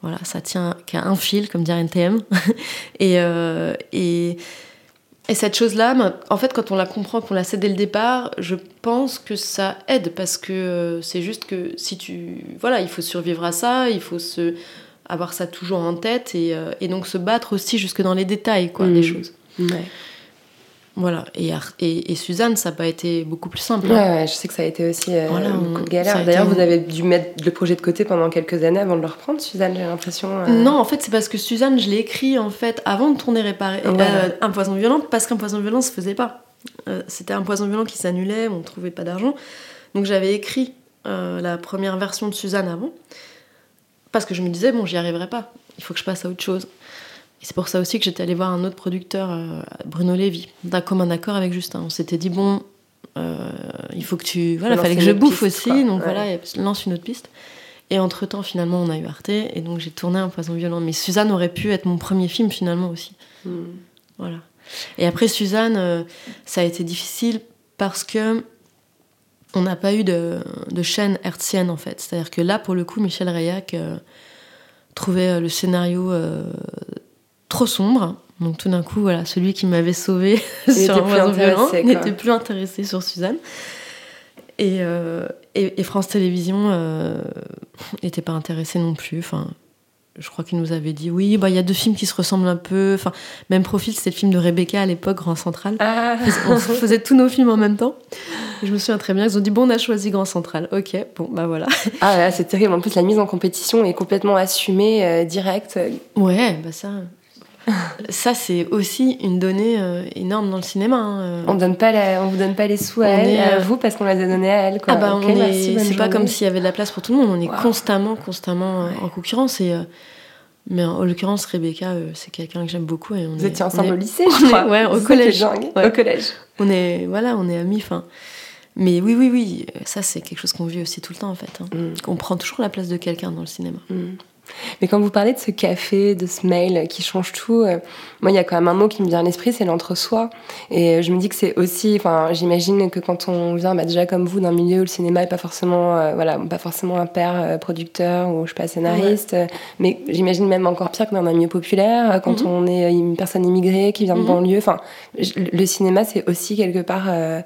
Voilà, ça tient qu'à un fil, comme dirait NTM. et, euh, et, et, cette chose-là, en fait, quand on la comprend, qu'on la sait dès le départ, je pense que ça aide parce que euh, c'est juste que si tu. Voilà, il faut survivre à ça, il faut se avoir ça toujours en tête et, euh, et, donc se battre aussi jusque dans les détails quoi, des mmh. choses. Voilà. Et, et, et, Suzanne, ça n'a pas été beaucoup plus simple. Hein. Ouais, je sais que ça a été aussi euh, beaucoup de galère. D'ailleurs, vous avez dû mettre le projet de côté pendant quelques années avant de le reprendre, Suzanne, j'ai l'impression. Euh. Non, en fait, c'est parce que Suzanne, je l'ai écrit en fait avant de tourner réparer un poison violent, parce qu'un poison violent se faisait pas. C'était un poison violent qui s'annulait, on ne trouvait pas d'argent. Donc j'avais écrit la première version de Suzanne avant. Parce que je me disais, bon, j'y arriverai pas. Il faut que je passe à autre chose. Et c'est pour ça aussi que j'étais allée voir un autre producteur, euh, Bruno Lévy, d'un commun accord avec Justin. On s'était dit, bon, euh, il faut que tu. Voilà, il fallait que je bouffe aussi, donc voilà, lance une autre piste. Et entre-temps, finalement, on a eu Arte, et donc j'ai tourné Un poison violent. Mais Suzanne aurait pu être mon premier film, finalement, aussi. Hmm. Voilà. Et après, Suzanne, euh, ça a été difficile parce que on n'a pas eu de, chaîne hertzienne en fait. C'est-à-dire que là, pour le coup, Michel Rayac, euh, trouvais euh, le scénario euh, trop sombre. Donc tout d'un coup, voilà, celui qui m'avait sauvé sur un oiseau violent n'était plus intéressé sur Suzanne. Et, euh, et, et France Télévisions n'était pas intéressé non plus. Enfin, je crois qu'il nous avait dit oui, bah il y a deux films qui se ressemblent un peu. Enfin, même profil, c'était le film de Rebecca à l'époque, Grand Central. Ah. On faisait tous nos films en même temps. Et je me souviens très bien. Ils ont dit bon, on a choisi Grand Central. Ok, bon bah voilà. Ah c'est terrible. En plus, la mise en compétition est complètement assumée, euh, directe. Ouais, bah ça. Ça, c'est aussi une donnée euh, énorme dans le cinéma. hein. On donne pas la- on vous donne pas les sous à elle, est, à euh, vous parce qu'on les a donnés à elle. Quoi. Ah bah est- c'est pas comme s'il y avait de la place pour tout le monde. On est Wow. constamment, constamment euh, en concurrence. Et, euh, mais en l'occurrence, Rebecca, euh, c'est quelqu'un que j'aime beaucoup. Et on Vous est- étiez on ensemble est- au lycée, je crois. ouais, au collège. Ouais. Au collège. On est, voilà, on est amis. Enfin, mais oui, oui, oui, ça c'est quelque chose qu'on vit aussi tout le temps en fait. hein. Mm. On prend toujours la place de quelqu'un dans le cinéma. Mais quand vous parlez de ce café, de ce mail qui change tout, euh, moi, il y a quand même un mot qui me vient à l'esprit, c'est l'entre-soi. Et euh, je me dis que c'est aussi, enfin, j'imagine que quand on vient, bah, déjà comme vous, d'un milieu où le cinéma est pas forcément, euh, voilà, pas forcément un père euh, producteur ou je sais pas scénariste, mais j'imagine même encore pire que dans un milieu populaire, quand Mhm. on est une personne immigrée qui vient de Mhm. banlieue. Enfin, le cinéma, c'est aussi quelque part un,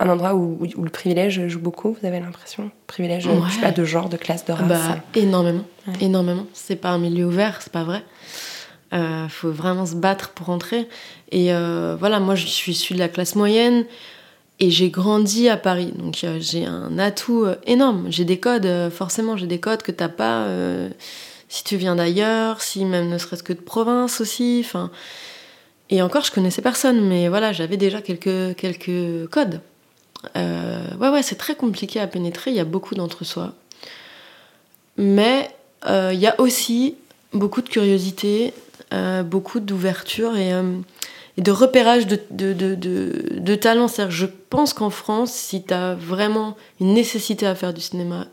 un endroit où, le privilège joue beaucoup. Vous avez l'impression, privilège, euh, je sais pas, de genre, de classe, de race. Bah, énormément, Ouais. énormément. C'est pas un milieu ouvert, c'est pas vrai. Euh, faut vraiment se battre pour entrer. Et euh, voilà, moi je suis de la classe moyenne et j'ai grandi à Paris. Donc euh, j'ai un atout énorme. J'ai des codes, forcément, j'ai des codes que t'as pas si tu viens d'ailleurs, si même ne serait-ce que de province aussi. Enfin, et encore, je connaissais personne, mais voilà, j'avais déjà quelques, quelques codes. Euh, ouais, ouais, c'est très compliqué à pénétrer, il y a beaucoup d'entre-soi. Mais euh, il y a aussi beaucoup de curiosité, euh, beaucoup d'ouverture et, de repérage de, de, de, de, de talent. C'est-à-dire, je pense qu'en France, si tu as vraiment une nécessité à faire du cinéma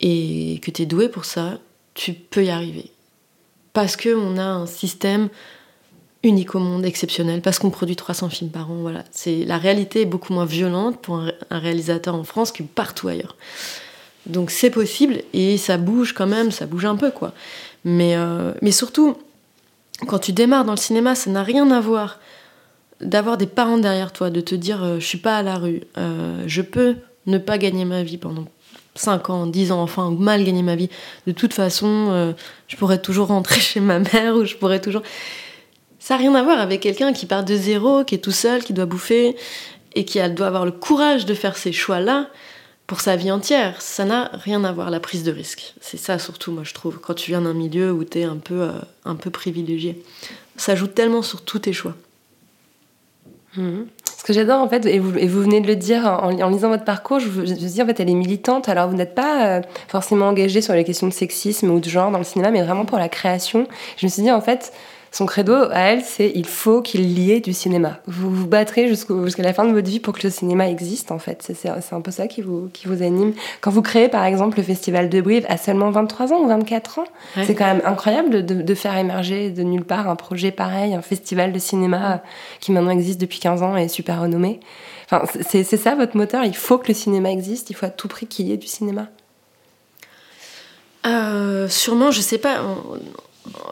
et que tu es doué pour ça, tu peux y arriver. Parce qu'on a un système unique au monde, exceptionnel, parce qu'on produit 300 films par an. Voilà. C'est, la réalité est beaucoup moins violente pour un, ré- un réalisateur en France que partout ailleurs. Donc c'est possible et ça bouge quand même, ça bouge un peu quoi. Mais, euh, mais surtout, quand tu démarres dans le cinéma, ça n'a rien à voir d'avoir des parents derrière toi, de te dire euh, je suis pas à la rue, euh, je peux ne pas gagner ma vie pendant 5 ans, 10 ans, enfin, mal gagner ma vie. De toute façon, euh, je pourrais toujours rentrer chez ma mère ou je pourrais toujours. Ça n'a rien à voir avec quelqu'un qui part de zéro, qui est tout seul, qui doit bouffer et qui doit avoir le courage de faire ces choix-là pour sa vie entière. Ça n'a rien à voir, la prise de risque. C'est ça surtout, moi, je trouve, quand tu viens d'un milieu où tu es un peu, euh, un peu privilégié. Ça joue tellement sur tous tes choix. Mhm. Ce que j'adore en fait, et vous, vous venez de le dire en, lisant votre parcours, je, vous- je me dis en fait elle est militante. Alors vous n'êtes pas euh, forcément engagée sur les questions de sexisme ou de genre dans le cinéma, mais vraiment pour la création. Je me suis dit en fait, son credo à elle, c'est il faut qu'il y ait du cinéma. Vous vous battrez jusqu'à la fin de votre vie pour que le cinéma existe en fait. C'est un peu ça qui vous, qui vous anime. Quand vous créez par exemple le festival de Brive à seulement 23 ans ou 24 ans, Ouais. c'est quand même incroyable de, faire émerger de nulle part un projet pareil, un festival de cinéma qui maintenant existe depuis 15 ans et est super renommé. Enfin, c'est ça votre moteur, il faut que le cinéma existe, il faut à tout prix qu'il y ait du cinéma? Euh, sûrement, je sais pas.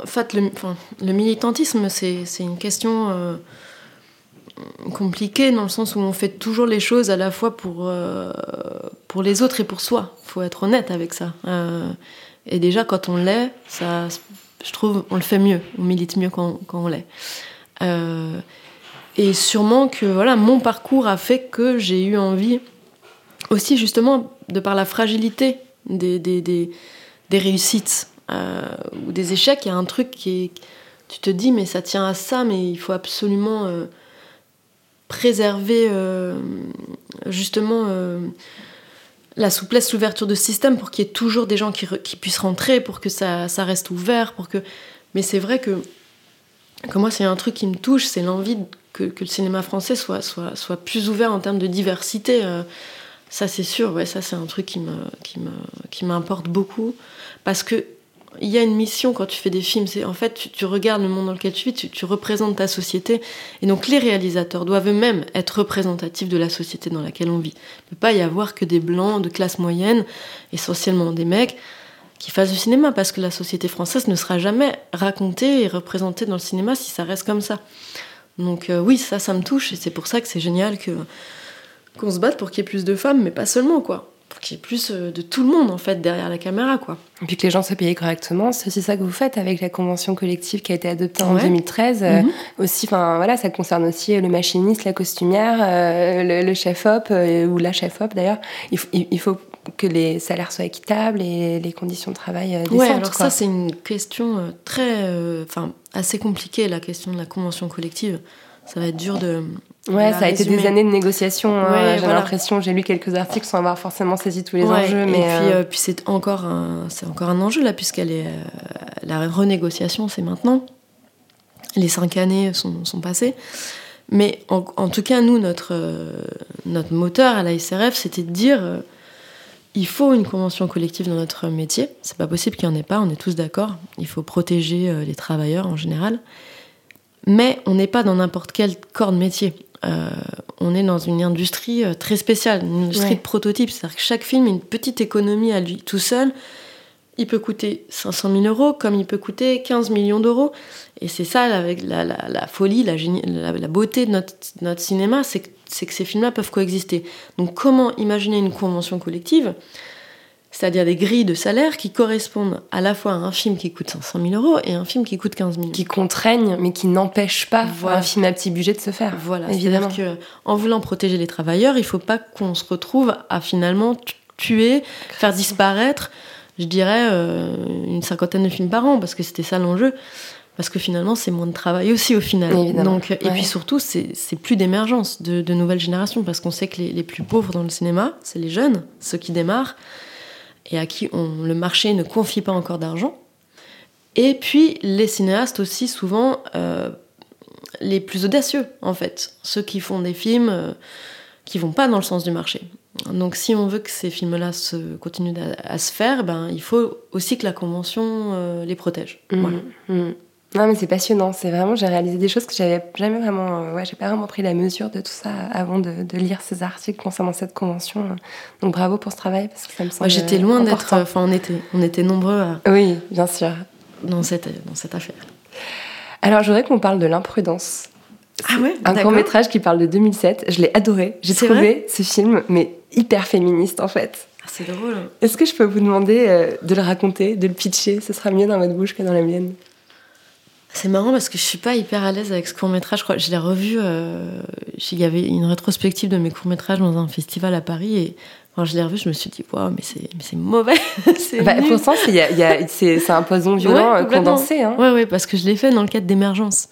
En fait, le, militantisme, c'est une question euh, compliquée dans le sens où on fait toujours les choses à la fois pour, euh, pour les autres et pour soi. faut être honnête avec ça. Euh, et déjà, quand on l'est, ça, je trouve, on le fait mieux. On milite mieux quand, on l'est. Et sûrement que voilà, mon parcours a fait que j'ai eu envie, aussi justement, de par la fragilité des, réussites ou des échecs, il y a un truc qui est. Tu te dis, mais ça tient à ça, mais il faut absolument euh, préserver euh, justement euh, la souplesse, l'ouverture de système pour qu'il y ait toujours des gens qui, qui puissent rentrer, pour que ça, ça reste ouvert, pour que. Mais c'est vrai que, que moi, c'est un truc qui me touche, c'est l'envie que, que le cinéma français soit, soit, soit plus ouvert en termes de diversité. euh, ça, c'est sûr, ouais, ça, c'est un truc qui me, qui me, qui m'importe beaucoup. Parce que il y a une mission quand tu fais des films. C'est en fait, tu, regardes le monde dans lequel tu vis, tu, tu représentes ta société. Et donc, les réalisateurs doivent eux-mêmes être représentatifs de la société dans laquelle on vit. Il ne peut pas y avoir que des blancs de classe moyenne, essentiellement des mecs. qui fassent du cinéma, parce que la société française ne sera jamais racontée et représentée dans le cinéma si ça reste comme ça. Donc euh, oui, ça, ça me touche, et c'est pour ça que c'est génial que qu'on se batte pour qu'il y ait plus de femmes, mais pas seulement, quoi. Pour qu'il y ait plus euh, de tout le monde, en fait, derrière la caméra, quoi. Et puis que les gens soient payés correctement, c'est aussi ça que vous faites avec la convention collective qui a été adoptée en Ouais. 2013. Euh, Mhm. aussi, enfin voilà, ça concerne aussi le machiniste, la costumière, euh, le, le chef-op euh, ou la chef-op d'ailleurs. Il, faut- il- il faut que les salaires soient équitables et les conditions de travail euh, décentes. Ouais, alors quoi. ça, c'est une question euh, très. euh, Enfin, assez compliquée, la question de la convention collective. Ça va être dur de. Ouais, la ça a été des années de négociations. hein, Ouais, J'ai voilà. l'impression, j'ai lu quelques articles sans avoir forcément saisi tous les Ouais, enjeux, mais et puis, euh, euh, puis c'est encore un, c'est encore un enjeu là, puisqu'elle est euh, la renégociation, c'est maintenant. Les cinq années sont, sont passées, mais en, en tout cas, nous, notre euh, notre moteur à la SRF, c'était de dire, euh, il faut une convention collective dans notre métier. C'est pas possible qu'il n'y en ait pas. On est tous d'accord. Il faut protéger euh, les travailleurs en général, mais on n'est pas dans n'importe quel corps de métier. Euh, on est dans une industrie euh, très spéciale, une industrie Ouais. de prototype. C'est-à-dire que chaque film a une petite économie à lui tout seul. Il peut coûter 500 000 euros comme il peut coûter 15 millions d'euros. Et c'est ça avec la, la- la folie, la, beauté de notre, notre cinéma, c'est que, c'est que ces films-là peuvent coexister. Donc comment imaginer une convention collective? C'est-à-dire des grilles de salaire qui correspondent à la fois à un film qui coûte 500 000 euros et un film qui coûte 15 millions. qui contraignent, mais qui n'empêchent pas Voilà. un film à petit budget de se faire. Voilà, évidemment. que en voulant protéger les travailleurs, il faut pas qu'on se retrouve à finalement tu- tuer, faire disparaître, je dirais, euh, une cinquantaine de films par an, parce que c'était ça l'enjeu. Parce que finalement, c'est moins de travail aussi au final. Évidemment, Donc, et puis surtout, c'est c'est plus d'émergence de, de nouvelles générations, parce qu'on sait que les, les plus pauvres dans le cinéma, c'est les jeunes, ceux qui démarrent, et à qui on, le marché ne confie pas encore d'argent. Et puis les cinéastes aussi, souvent, euh, les plus audacieux, en fait. Ceux qui font des films euh, qui vont pas dans le sens du marché. Donc si on veut que ces films-là se, continuent à, à se faire, ben, il faut aussi que la Convention euh, les protège. Mhm, Voilà. mhm. Non, mais c'est passionnant. C'est vraiment, j'ai réalisé des choses que j'avais jamais vraiment, euh, ouais, j'ai pas vraiment pris la mesure de tout ça avant de, de lire ces articles concernant cette convention. Donc bravo pour ce travail parce que ça me semble. J'étais loin d'être. Enfin, on était, on était nombreux à- Oui, bien sûr. dans, cette, dans cette affaire. Alors, je voudrais qu'on parle de l'imprudence. Ah ouais Un court métrage qui parle de 2007. Je l'ai adoré. J'ai trouvé ce film, mais hyper féministe en fait. Ah, c'est drôle. Est-ce que je peux vous demander euh, de le raconter, de le pitcher? Ce sera mieux dans votre bouche que dans la mienne. C'est marrant parce que je suis pas hyper à l'aise avec ce court métrage. Je crois je l'ai revu. euh, il y avait une rétrospective de mes courts métrages dans un festival à Paris et quand je l'ai revu, je me suis dit waouh, mais c'est mauvais. c'est Bah, pourtant, c'est un poison violent Ouais, euh, condensé. Hein. Ouais, ouais, parce que je l'ai fait dans le cadre d'Émergence.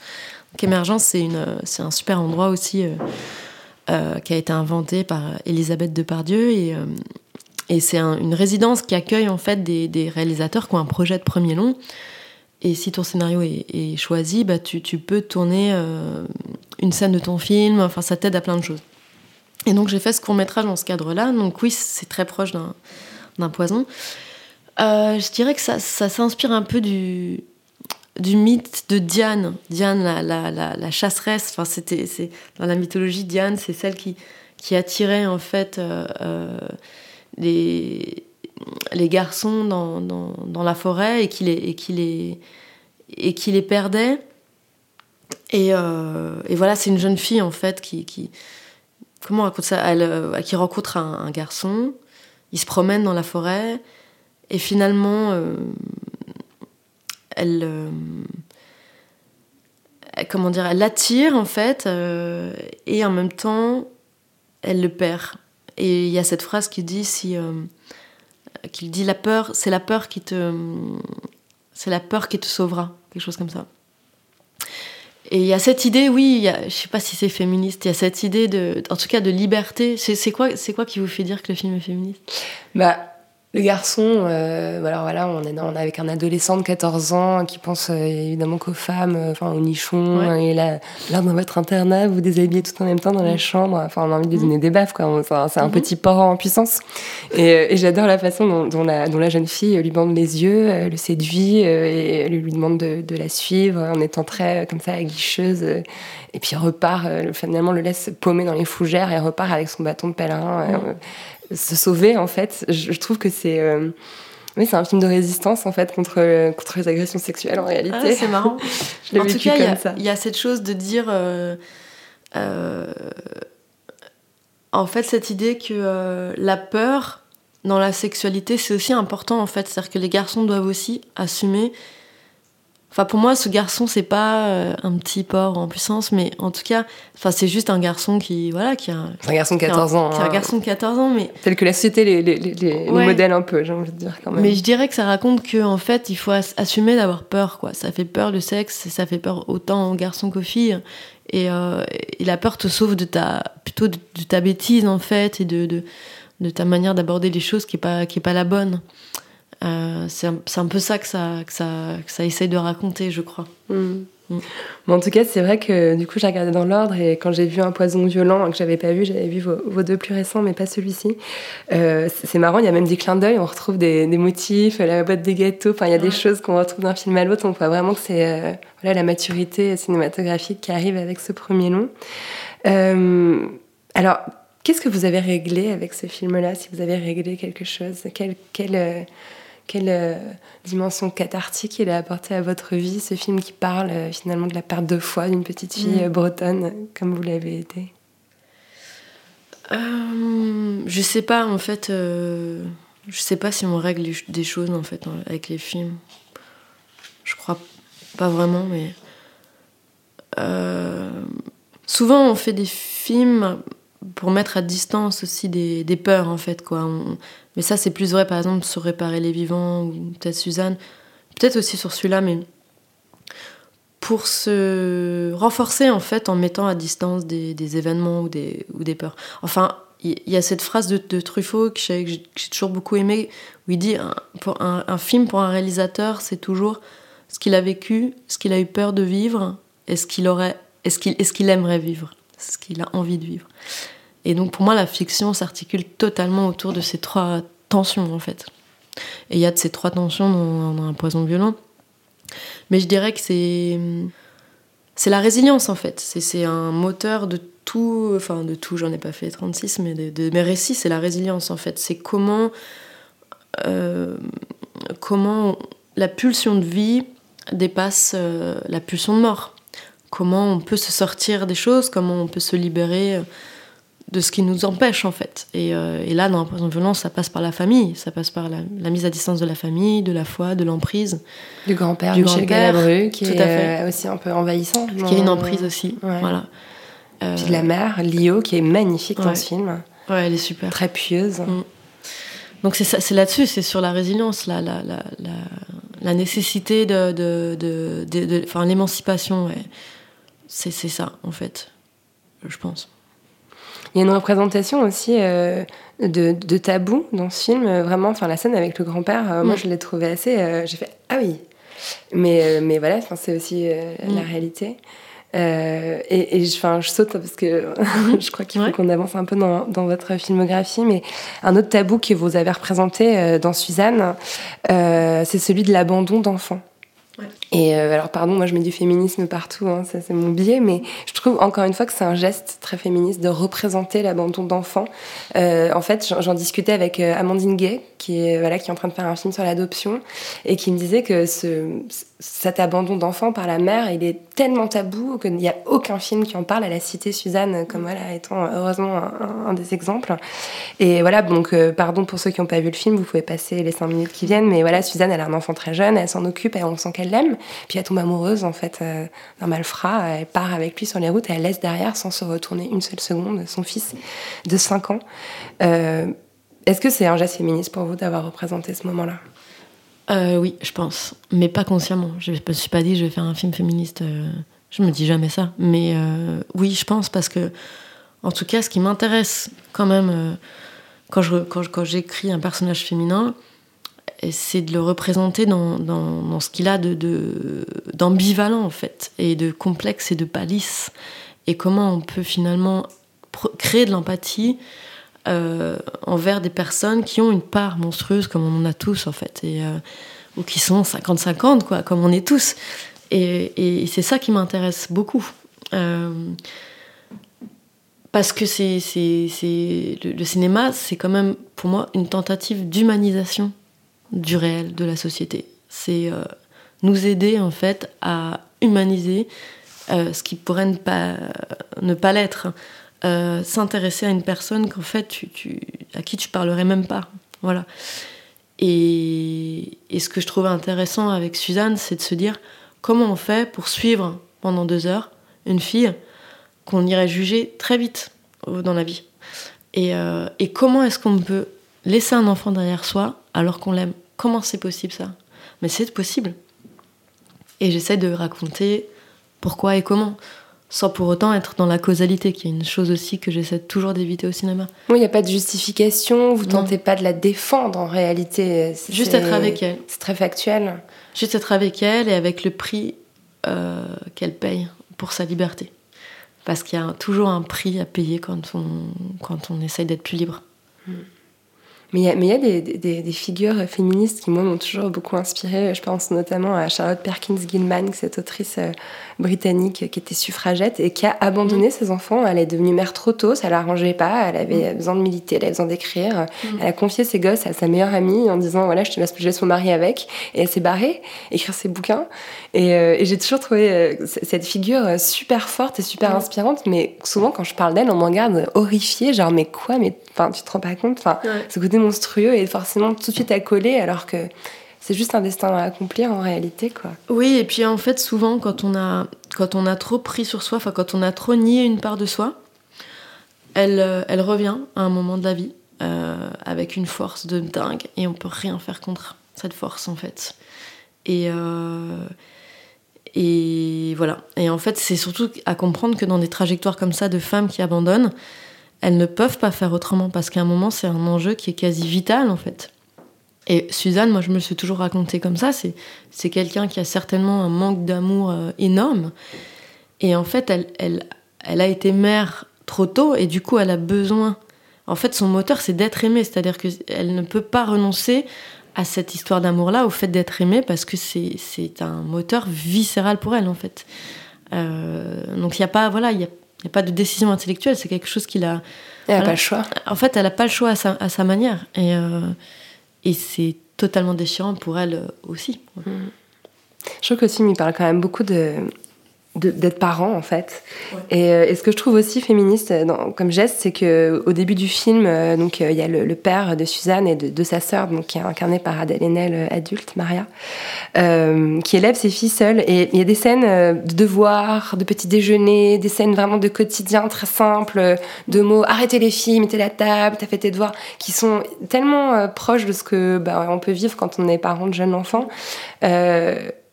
Donc, Émergence, c'est un super endroit aussi euh, euh, qui a été inventé par Elisabeth Depardieu et, et c'est un- une résidence qui accueille en fait des, des réalisateurs qui ont un projet de premier long. Et si ton scénario est, choisi, bah, tu, tu peux tourner euh, une scène de ton film. Enfin, ça t'aide à plein de choses. Et donc j'ai fait ce court métrage dans ce cadre-là. Donc oui, c'est très proche d'un poison. Euh, je dirais que ça, ça s'inspire un peu du, du mythe de Diane. Diane, la, la, la, chasseresse. Enfin, c'est, dans la mythologie, Diane, c'est celle qui, qui attirait en fait euh, les, les garçons dans, dans, la forêt et qui les, et et les perdait. Et, euh, et voilà, c'est une jeune fille en fait qui, qui comment on raconte ça? Euh, qui rencontre un, garçon, il se promène dans la forêt et finalement euh, elle, elle- comment dire, elle l'attire en fait et en même temps elle le perd. Et il y a cette phrase qui dit si qu'il dit la peur, c'est la peur qui te c'est la peur qui te sauvera, quelque chose comme ça. Et il y a cette idée, oui, je sais pas si c'est féministe, il y a cette idée de, en tout cas, de liberté. C'est c'est quoi, c'est quoi qui vous fait dire que le film est féministe? Bah, le garçon, euh, alors voilà, on est, on est avec un adolescent de 14 ans qui pense euh, évidemment qu'aux femmes, euh, enfin aux nichons, Ouais. et là, là, dans votre internat, vous déshabillez tout en même temps dans la chambre, enfin on a envie de lui donner des baffes, quoi. On- C'est un, Mhm. petit porc en puissance. Et, euh, et j'adore la façon dont, dont la, dont la jeune fille lui bande les yeux, le séduit, euh, et lui, lui demande de, de la suivre en étant très, comme ça, aguicheuse. euh, et puis repart, euh, finalement le laisse paumer dans les fougères et repart avec son bâton de pèlerin. euh, se sauver en fait. Je, je trouve que c'est euh, Oui, c'est un film de résistance en fait contre, contre les agressions sexuelles en réalité. Ah, c'est marrant. Je en tout cas, il y comme a- ça. il y, a cette chose de dire. euh, euh, en fait, cette idée que euh, la peur dans la sexualité, c'est aussi important en fait. C'est-à-dire que les garçons doivent aussi assumer. Enfin, pour moi, ce garçon, c'est pas euh, un petit porc en puissance, mais en tout cas, enfin, c'est juste un garçon qui, voilà, qui a, C'est un garçon de qui a- 14 ans. qui a un hein. garçon de 14 ans, mais Tel que la société les, les, les, modèle un peu, j'ai envie de dire quand même. Mais je dirais que ça raconte que en fait, il faut ass- assumer d'avoir peur, quoi. Ça fait peur le sexe, ça fait peur autant aux garçons qu'aux filles. Et, euh, et la peur te sauve de ta, plutôt de, de ta bêtise en fait, et de, de, de ta manière d'aborder les choses qui est pas, qui est pas la bonne. Euh, c'est un, c'est un peu ça que ça, que ça, que ça essaye de raconter, je crois. Mm. Bon, en tout cas, c'est vrai que du coup, j'ai regardé dans l'ordre et quand j'ai vu Un poison violent que j'avais pas vu, j'avais vu vos, vos deux plus récents, mais pas celui-ci. Euh, c'est marrant, il y a même des clins d'œil, on retrouve des, des motifs, la boîte des gâteaux, enfin, il y a des choses qu'on retrouve d'un film à l'autre. On voit vraiment que c'est euh, voilà, la maturité cinématographique qui arrive avec ce premier long. Alors, qu'est-ce que vous avez réglé avec ce film-là, si vous avez réglé quelque chose? Quel, quel, quelle euh, dimension cathartique il a apporté à votre vie, ce film qui parle euh, finalement de la perte de foi d'une petite fille Mm. euh, bretonne, comme vous l'avez été? Euh, je sais pas, en fait. euh, je sais pas si on règle des choses, en fait, avec les films. Je crois pas vraiment, mais. euh, souvent, on fait des films pour mettre à distance aussi des, des peurs, en fait, quoi. On- mais ça, c'est plus vrai, par exemple, sur Réparer les vivants, ou peut-être Suzanne. Peut-être aussi sur celui-là, mais. Pour se renforcer, en fait, en mettant à distance des, événements ou des, peurs. Enfin, il y a cette phrase de, Truffaut que j'ai toujours beaucoup aimé, où il dit un, pour un film pour un réalisateur, c'est toujours ce qu'il a vécu, ce qu'il a eu peur de vivre, et ce qu'il aurait, est-ce qu'il, est-ce qu'il aimerait vivre, ce qu'il a envie de vivre. Et donc pour moi, la fiction s'articule totalement autour de ces trois tensions en fait. Et il y a de ces trois tensions dans, un poison violent. Mais je dirais que c'est c'est la résilience en fait. C'est un moteur de tout, enfin de tout, j'en ai pas fait 36, mais de, de mes récits, c'est la résilience en fait. C'est comment, euh, comment la pulsion de vie dépasse euh, la pulsion de mort. Comment on peut se sortir des choses, comment on peut se libérer euh, de ce qui nous empêche en fait. Et, euh, et là, dans la prison de violence, ça passe par la famille, ça passe par la, la mise à distance de la famille, de la foi, de l'emprise. Du grand-père Du Michel grand-père, Galabru, qui tout est à fait. euh, aussi un peu envahissant. qui a une emprise aussi. Ouais. Voilà. Euh, Puis de la mère, Lio, qui est magnifique dans ce film, Ouais, elle est super. très pieuse. Mm. Donc c'est ça- c'est là-dessus, c'est sur la résilience, la, la, la, la, nécessité de, de, de, l'émancipation, ouais. c'est c'est ça en fait, je pense. Il y a une représentation aussi euh, de, de tabou dans ce film. euh, Vraiment, enfin la scène avec le grand-père, euh, moi Mm. je l'ai trouvée assez. euh, J'ai fait ah oui. Mais, mais voilà, c'est aussi euh, Mm. la réalité. Et et je, je saute parce que je crois qu'il faut Ouais. qu'on avance un peu dans, dans votre filmographie. Mais un autre tabou que vous avez représenté dans Suzanne, c'est celui de l'abandon d'enfants. Ouais. Et euh, alors, pardon, moi je mets du féminisme partout, hein, ça c'est mon biais, mais je trouve encore une fois que c'est un geste très féministe de représenter l'abandon d'enfants. Euh, en fait, j'en- discutais avec euh, Amandine Gay, qui est, voilà, qui est en train de faire un film sur l'adoption, et qui me disait que ce, cet abandon d'enfants par la mère, il est tellement tabou qu'il n'y a aucun film qui en parle. Elle a cité Suzanne comme voilà, étant heureusement un, un des exemples. Et voilà, donc euh, pardon pour ceux qui n'ont pas vu le film, vous pouvez passer les cinq minutes qui viennent, mais voilà, Suzanne, elle a un enfant très jeune, elle s'en occupe, et on sent qu'elle l'aime, puis elle tombe amoureuse en fait euh, d'un malfrat, elle part avec lui sur les routes, et elle laisse derrière, sans se retourner une seule seconde, son fils de 5 ans. Euh, Est-ce que c'est un geste féministe pour vous d'avoir représenté ce moment-là? Euh, oui, je pense, mais pas consciemment. Je me suis pas dit je vais faire un film féministe. euh, je me dis jamais ça, mais euh, oui, je pense parce que, en tout cas, ce qui m'intéresse quand même euh, quand je quand, j'écris un personnage féminin, c'est de le représenter dans, dans, dans ce qu'il a de, d'ambivalent en fait, et de complexe et de pas lisse, et comment on peut finalement créer de l'empathie euh, envers des personnes qui ont une part monstrueuse comme on en a tous en fait, et, euh, ou qui sont 50-50 quoi, comme on est tous. Et, et c'est ça qui m'intéresse beaucoup. Euh, parce que c'est- le, le cinéma, c'est quand même pour moi une tentative d'humanisation du réel, de la société. C'est euh, nous aider en fait à humaniser euh, ce qui pourrait ne pas, ne pas l'être. Euh, s'intéresser à une personne qu'en fait tu, à qui tu parlerais même pas. Voilà. Et, et ce que je trouvais intéressant avec Suzanne, c'est de se dire comment on fait pour suivre pendant deux heures une fille qu'on irait juger très vite dans la vie. Et, et comment est-ce qu'on peut laisser un enfant derrière soi alors qu'on l'aime? Comment c'est possible ça? Mais c'est possible. Et j'essaie de raconter pourquoi et comment, sans pour autant être dans la causalité, qui est une chose aussi que j'essaie toujours d'éviter au cinéma. Oui, il n'y a pas de justification, vous tentez pas de la défendre en réalité. Juste être avec elle. C'est très factuel. Juste être avec elle et avec le prix euh, qu'elle paye pour sa liberté. Parce qu'il y a toujours un prix à payer quand on, quand on essaye d'être plus libre. Mm. Mais il y a, mais y a des, des, des, figures féministes qui, moi, m'ont toujours beaucoup inspirée. Je pense notamment à Charlotte Perkins Gilman, cette autrice euh, britannique qui était suffragette et qui a abandonné mmh. ses enfants. Elle est devenue mère trop tôt, ça l'arrangeait pas. Elle avait mmh. besoin de militer, elle avait besoin d'écrire. Mmh. Elle a confié ses gosses à sa meilleure amie en disant Voilà, je te laisse, je laisse mon mari avec. Et elle s'est barrée, écrire ses bouquins. Et, euh, et j'ai toujours trouvé euh, cette figure super forte et super inspirante. Mais souvent, quand je parle d'elle, on m'en garde horrifiée. Genre, mais quoi Mais enfin, tu te rends pas compte? Enfin, ce côté monstrueux et forcément tout de suite accolé alors que c'est juste un destin à accomplir en réalité quoi. Oui et puis en fait souvent quand on a quand on a trop pris sur soi, enfin quand on a trop nié une part de soi, elle euh, elle revient à un moment de la vie euh, avec une force de dingue et on peut rien faire contre cette force en fait. Et euh, et voilà. Et en fait, c'est surtout à comprendre que dans des trajectoires comme ça de femmes qui abandonnent, elles ne peuvent pas faire autrement parce qu'à un moment, c'est un enjeu qui est quasi vital en fait. Et Suzanne, moi je me suis toujours raconté comme ça, c'est, quelqu'un qui a certainement un manque d'amour euh, énorme. Et en fait, elle, elle, elle a été mère trop tôt et du coup, elle a besoin. En fait, son moteur, c'est d'être aimée, c'est-à-dire qu'elle ne peut pas renoncer à cette histoire d'amour-là, au fait d'être aimée, parce que c'est, un moteur viscéral pour elle en fait. Euh, donc il n'y a pas, voilà, il a n'y a pas de décision intellectuelle, c'est quelque chose qu'il a. Elle n'a voilà. pas le choix. En fait, elle n'a pas le choix à sa, à sa manière. Et, euh, et c'est totalement déchirant pour elle aussi. Mmh. Je trouve que le film, il parle quand même beaucoup de, d'être parent en fait. Ouais. et, euh, et, ce que je trouve aussi féministe dans, comme geste c'est que au début du film euh, donc il euh, y a le, le, père de Suzanne et de, de sa sœur donc qui est incarné par Adèle Haenel adulte Maria euh, qui élève ses filles seules. Et il y a des scènes de devoirs de petits déjeuners des scènes vraiment de quotidien très simples de mots arrêtez les filles mettez la table t'as fait tes devoirs qui sont tellement proches de ce que bah, on peut vivre quand on est parent de jeunes enfants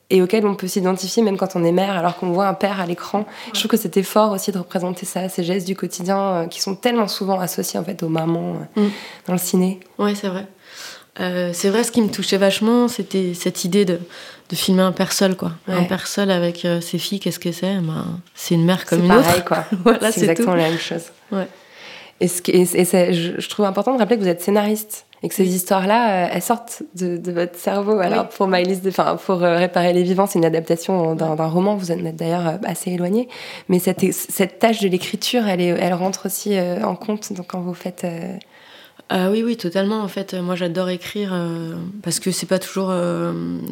et auquel on peut s'identifier même quand on est mère, alors qu'on voit un père à l'écran. Je trouve que c'était fort aussi de représenter ça, ces gestes du quotidien euh, qui sont tellement souvent associés en fait aux mamans euh, mm. dans le ciné. Ouais, c'est vrai. Euh, c'est vrai, ce qui me touchait vachement, c'était cette idée de, de filmer un père seul, quoi. Ouais. Un père seul avec euh, ses filles, qu'est-ce que c'est? Ben, C'est une mère comme une pareil, autre. quoi. voilà, c'est exactement tout. la même chose. Ouais. Et, ce, et, et je, je trouve important de rappeler que vous êtes scénariste et que ces histoires-là, euh, elles sortent de, de, votre cerveau. Alors oui. pour My List, enfin pour euh, réparer les vivants, c'est une adaptation d'un roman. Vous en êtes d'ailleurs euh, assez éloigné, mais cette, cette tâche de l'écriture, elle, est, elle rentre aussi euh, en compte donc quand vous faites. Ah oui, oui, totalement. En fait, moi, j'adore écrire parce que c'est pas toujours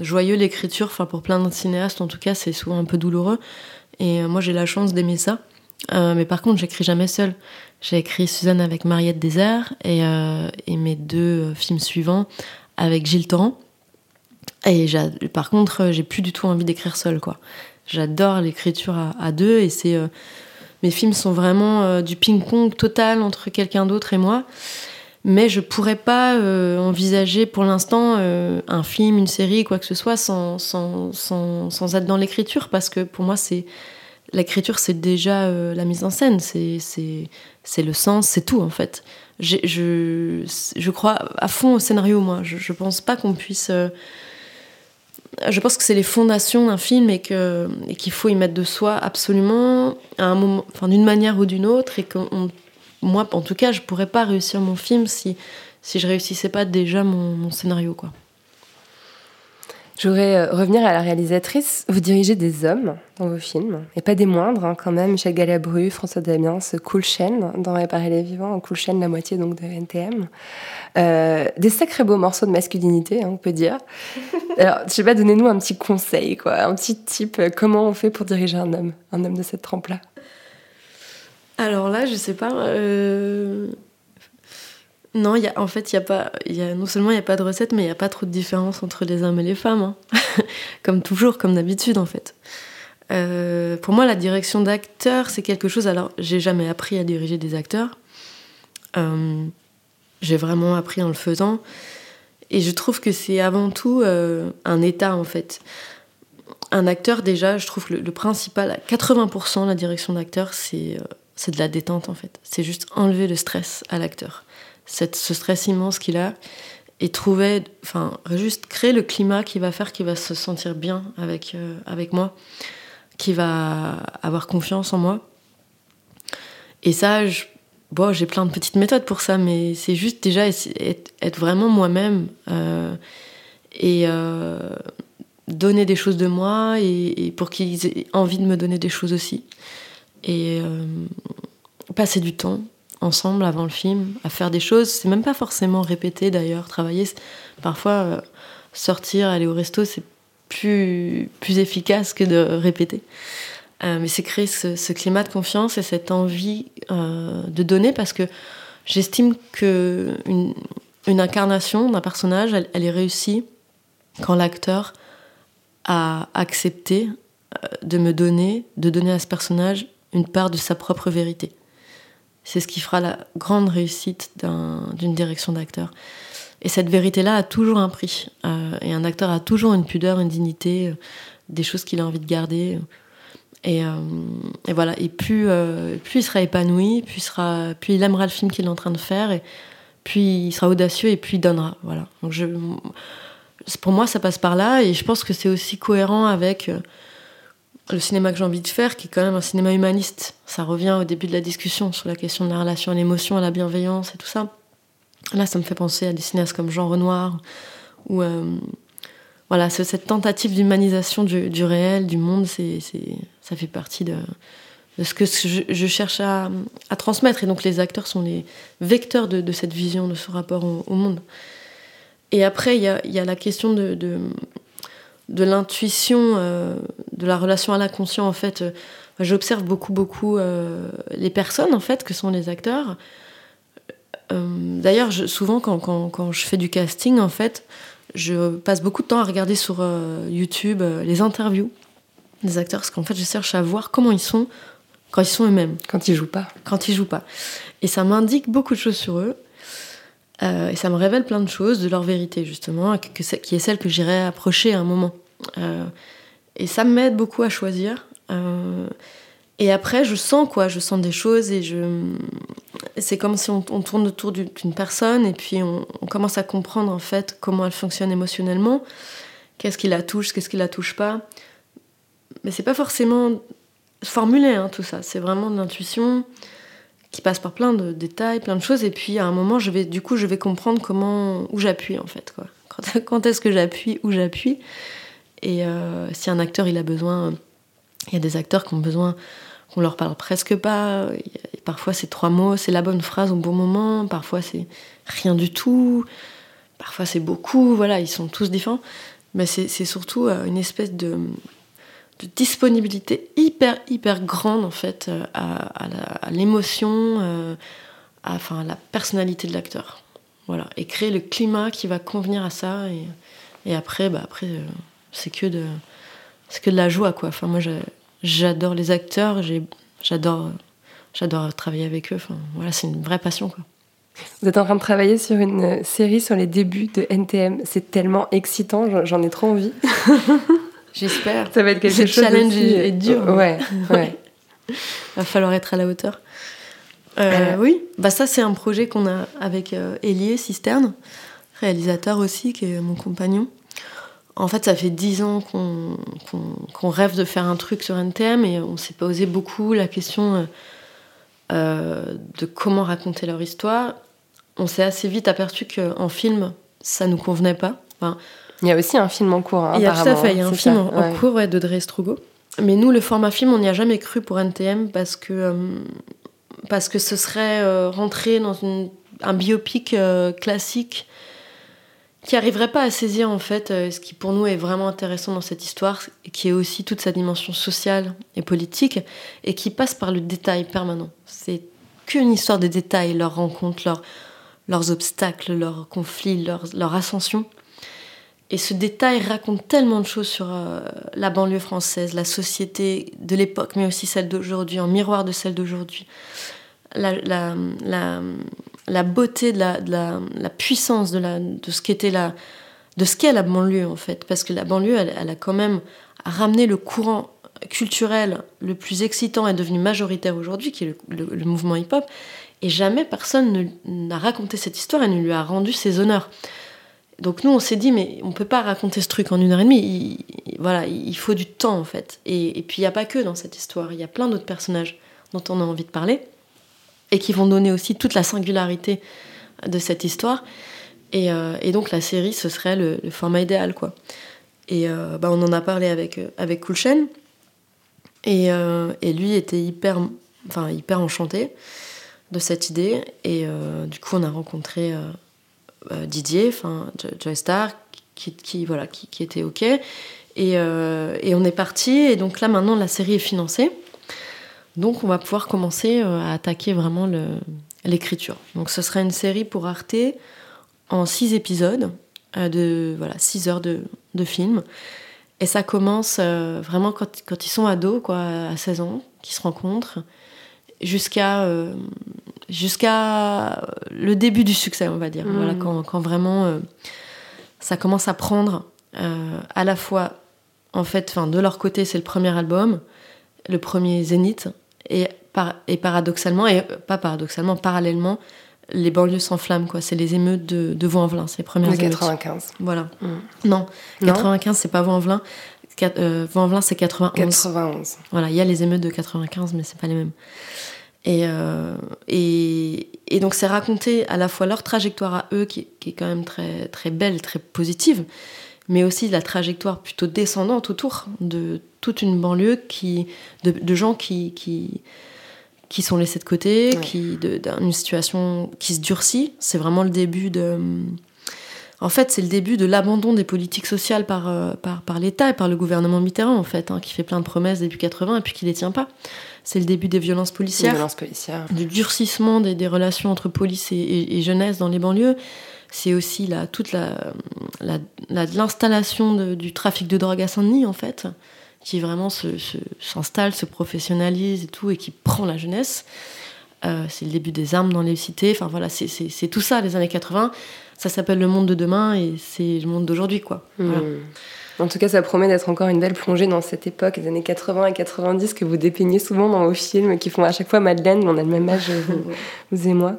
joyeux l'écriture. Enfin, pour plein de cinéastes, en tout cas, c'est souvent un peu douloureux. Et moi, j'ai la chance d'aimer ça. mais par contre, j'écris jamais seule. J'ai écrit Suzanne avec Mariette Désert et, euh, et mes deux films suivants avec Gilles Torrent. Et par contre, j'ai plus du tout envie d'écrire seule, quoi. J'adore l'écriture à, deux et c'est euh, mes films sont vraiment euh, du ping-pong total entre quelqu'un d'autre et moi. Mais je pourrais pas euh, envisager pour l'instant euh, un film, une série, quoi que ce soit, sans être dans l'écriture, parce que pour moi, c'est l'écriture, c'est déjà euh, la mise en scène, c'est, le sens, c'est tout en fait. Je, je crois à fond au scénario, moi. Je, je pense pas qu'on puisse. Euh, je pense que c'est les fondations d'un film et, que, et qu'il faut y mettre de soi absolument d'une manière ou d'une autre, et que moi, en tout cas, je pourrais pas réussir mon film si, si je réussissais pas déjà mon, mon scénario, quoi. Je voudrais euh, revenir à la réalisatrice. Vous dirigez des hommes dans vos films, et pas des moindres hein, quand même. Michel Galabru, François Damiens, Cool Chain dans Réparer les vivants, Cool Chain, la moitié donc de NTM. Euh, des sacrés beaux morceaux de masculinité, hein, on peut dire. Alors, je sais pas, donnez-nous un petit conseil, quoi, un petit type. Comment on fait pour diriger un homme, un homme de cette trempe-là? Alors là, je sais pas. Euh, non, y a, en fait, y a pas, non seulement il n'y a pas de recette, mais il n'y a pas trop de différence entre les hommes et les femmes. Hein. comme toujours, comme d'habitude, en fait. Euh, pour moi, la direction d'acteur, c'est quelque chose. Alors, j'ai jamais appris à diriger des acteurs. Euh, j'ai vraiment appris en le faisant. Et je trouve que c'est avant tout euh, un état, en fait. Un acteur, déjà, je trouve que le, le principal, à 80%, la direction d'acteur, c'est c'est de la détente, en fait. C'est juste enlever le stress à l'acteur ce stress immense qu'il a et trouver, enfin, juste créer le climat qui va faire qu'il va se sentir bien avec, euh, avec moi, qui va avoir confiance en moi. Et ça, bon, j'ai plein de petites méthodes pour ça, mais c'est juste déjà être, vraiment moi-même euh, et euh, donner des choses de moi et pour qu'ils aient envie de me donner des choses aussi. Et passer du temps, ensemble avant le film, à faire des choses. C'est même pas forcément répéter d'ailleurs, travailler. Parfois, euh, sortir, aller au resto, c'est plus, plus efficace que de répéter. Euh, mais c'est créer ce, climat de confiance et cette envie euh, de donner parce que j'estime que une, incarnation d'un personnage, elle, est réussie quand l'acteur a accepté de me donner, de donner à ce personnage une part de sa propre vérité. C'est ce qui fera la grande réussite d'une direction d'acteur. Et cette vérité-là a toujours un prix. Euh, et un acteur a toujours une pudeur, une dignité, euh, des choses qu'il a envie de garder. Et, euh, voilà. Et plus, il sera épanoui, plus il, aimera le film qu'il est en train de faire, et puis il sera audacieux et puis il donnera. Voilà. Donc pour moi, ça passe par là. Et je pense que c'est aussi cohérent avec le cinéma que j'ai envie de faire, qui est quand même un cinéma humaniste. Ça revient au début de la discussion sur la question de la relation à l'émotion, à la bienveillance et tout ça. Là, ça me fait penser à des cinéastes comme Jean Renoir, ou euh, voilà, cette tentative d'humanisation du, réel, du monde, c'est, ça fait partie de, ce que je, cherche à, transmettre. Et donc, les acteurs sont les vecteurs de, cette vision, de ce rapport au, monde. Et après, il y a, la question de de l'intuition, euh, de la relation à l'inconscient, en fait, euh, j'observe beaucoup, beaucoup euh, les personnes, en fait, que sont les acteurs. D'ailleurs, souvent, quand, quand, je fais du casting, en fait, je passe beaucoup de temps à regarder sur YouTube les interviews des acteurs, parce qu'en fait, je cherche à voir comment ils sont quand ils sont eux-mêmes. Quand ils jouent pas. Quand ils jouent pas. Et ça m'indique beaucoup de choses sur eux. Euh, et ça me révèle plein de choses de leur vérité, justement, qui est celle que j'irai approcher à un moment. Euh, et ça m'aide beaucoup à choisir. Euh, et après, je sens quoi, je sens des choses et je. C'est comme si on, tourne autour d'une personne et puis on, commence à comprendre en fait comment elle fonctionne émotionnellement, qu'est-ce qui la touche, qu'est-ce qui la touche pas. Mais c'est pas forcément formulé hein, tout ça, c'est vraiment de l'intuition qui passe par plein de détails, plein de choses. Et puis à un moment, je vais, du coup, je vais comprendre comment, où j'appuie en fait. Quoi. Quand, est-ce que j'appuie, où j'appuie. Et euh, si un acteur il a besoin, il y a des acteurs qui ont besoin qu'on leur parle presque pas. parfois c'est trois mots, c'est la bonne phrase au bon moment. Parfois c'est rien du tout. Parfois c'est beaucoup. Voilà, ils sont tous différents. Mais c'est surtout euh, une espèce de de disponibilité hyper hyper grande en fait euh, à, l'émotion, euh, à, enfin, la personnalité de l'acteur. Voilà, et créer le climat qui va convenir à ça. Et, et après, bah après euh, c'est que de c'est que de la joie quoi. Enfin moi j'adore les acteurs, j'adore j'adore travailler avec eux. Enfin voilà, c'est une vraie passion quoi. Vous êtes en train de travailler sur une série sur les débuts de NTM. C'est tellement excitant, j'en ai trop envie. J'espère. Ça va être quelque chose. Le challenge est, dur. Ouais, ouais. va falloir être à la hauteur. Euh, oui, bah ça c'est un projet qu'on a avec euh, Elie Cisterne, réalisateur aussi, qui est mon compagnon. En fait, ça fait dix ans qu'on rêve de faire un truc sur NTM et on s'est posé beaucoup la question euh, de comment raconter leur histoire. On s'est assez vite aperçu qu'en film, ça nous convenait pas. Enfin, Il y a aussi un film en cours. Hein, il y a tout à fait, il y a un c'est film ça, en, cours ouais, de Dre Strugo. Mais nous, le format film, on n'y a jamais cru pour NTM parce que, euh, parce que ce serait euh, rentrer dans une- un biopic euh, classique qui arriverait pas à saisir en fait euh, ce qui pour nous est vraiment intéressant dans cette histoire, et qui est aussi toute sa dimension sociale et politique, et qui passe par le détail permanent. C'est qu'une histoire de détails, leurs rencontres, leurs, leurs obstacles, leurs conflits, leurs, leur ascension. Et ce détail raconte tellement de choses sur euh, la banlieue française, la société de l'époque, mais aussi celle d'aujourd'hui, en miroir de celle d'aujourd'hui. La, la, la, beauté de la, de la, puissance de, de ce qu'était la, de ce qu'est la banlieue en fait, parce que la banlieue, elle, a quand même ramené le courant culturel le plus excitant est devenu majoritaire aujourd'hui, qui est le, le- mouvement hip-hop, et jamais personne ne- n'a raconté cette histoire et ne lui a rendu ses honneurs. Donc nous, on s'est dit, mais on peut pas raconter ce truc en une heure et demie. Il, il- voilà, il faut du temps en fait. Et, puis il n'y a pas que dans cette histoire, il y a plein d'autres personnages dont on a envie de parler et qui vont donner aussi toute la singularité de cette histoire. Et, euh, donc la série, ce serait le, format idéal, quoi. Et euh, bah, on en a parlé avec, euh, avec Coolchen. Et, et lui était hyper, enfin, hyper enchanté de cette idée. Et du coup, on a rencontré Didier, enfin Jo- Joy Star, qui, qui, voilà, qui, était OK. Et, euh, et on est parti. Et donc là, maintenant, la série est financée. Donc, on va pouvoir commencer euh, à attaquer vraiment l'écriture. Donc, ce sera une série pour Arte en six épisodes, euh, de voilà, six heures de, de film. Et ça commence euh, vraiment quand, quand ils sont ados, quoi, à 16 ans, qu'ils se rencontrent, jusqu'à euh, jusqu'à le début du succès, on va dire. Voilà, quand, quand vraiment euh, ça commence à prendre euh, à la fois, en fait, enfin, de leur côté, c'est le premier album, le premier Zénith, et, par, et paradoxalement, et euh, pas paradoxalement, parallèlement, les banlieues s'enflamment, quoi. C'est les émeutes de, de Vaux-en-Velin, c'est les premières De émeutes. 95. Voilà. Mm. Non, Non 95, c'est pas euh, Vaux-en-Velin, c'est 91. 91. Voilà, il y a les émeutes de 95, mais c'est pas les mêmes. Et, euh, et, et donc, c'est raconter à la fois leur trajectoire à eux, qui, qui est quand même très, très belle, très positive, mais aussi la trajectoire plutôt descendante autour de toute une banlieue qui, de, de gens qui, qui, qui sont laissés de côté, Ouais. qui de- d'une situation qui se durcit. C'est vraiment le début de. En fait, c'est le début de l'abandon des politiques sociales par, euh, par, par l'État et par le gouvernement Mitterrand, en fait, hein, qui fait plein de promesses début 80 et puis qui les tient pas. C'est le début des violences policières du durcissement des, des relations entre police et, et- et jeunesse dans les banlieues. C'est aussi la, toute la, la- la- l'installation de- du trafic de drogue à Saint-Denis, en fait, qui vraiment se- se- s'installe, se, professionnalise et tout, et qui prend la jeunesse. Euh, c'est le début des armes dans les cités. Enfin voilà, c'est, tout ça, les années 80. Ça s'appelle le monde de demain et c'est le monde d'aujourd'hui, quoi. Voilà. En tout cas, ça promet d'être encore une belle plongée dans cette époque, les années 80 et 90, que vous dépeignez souvent dans vos films, qui font à chaque fois Madeleine, mais on a le même âge, vous, vous et moi.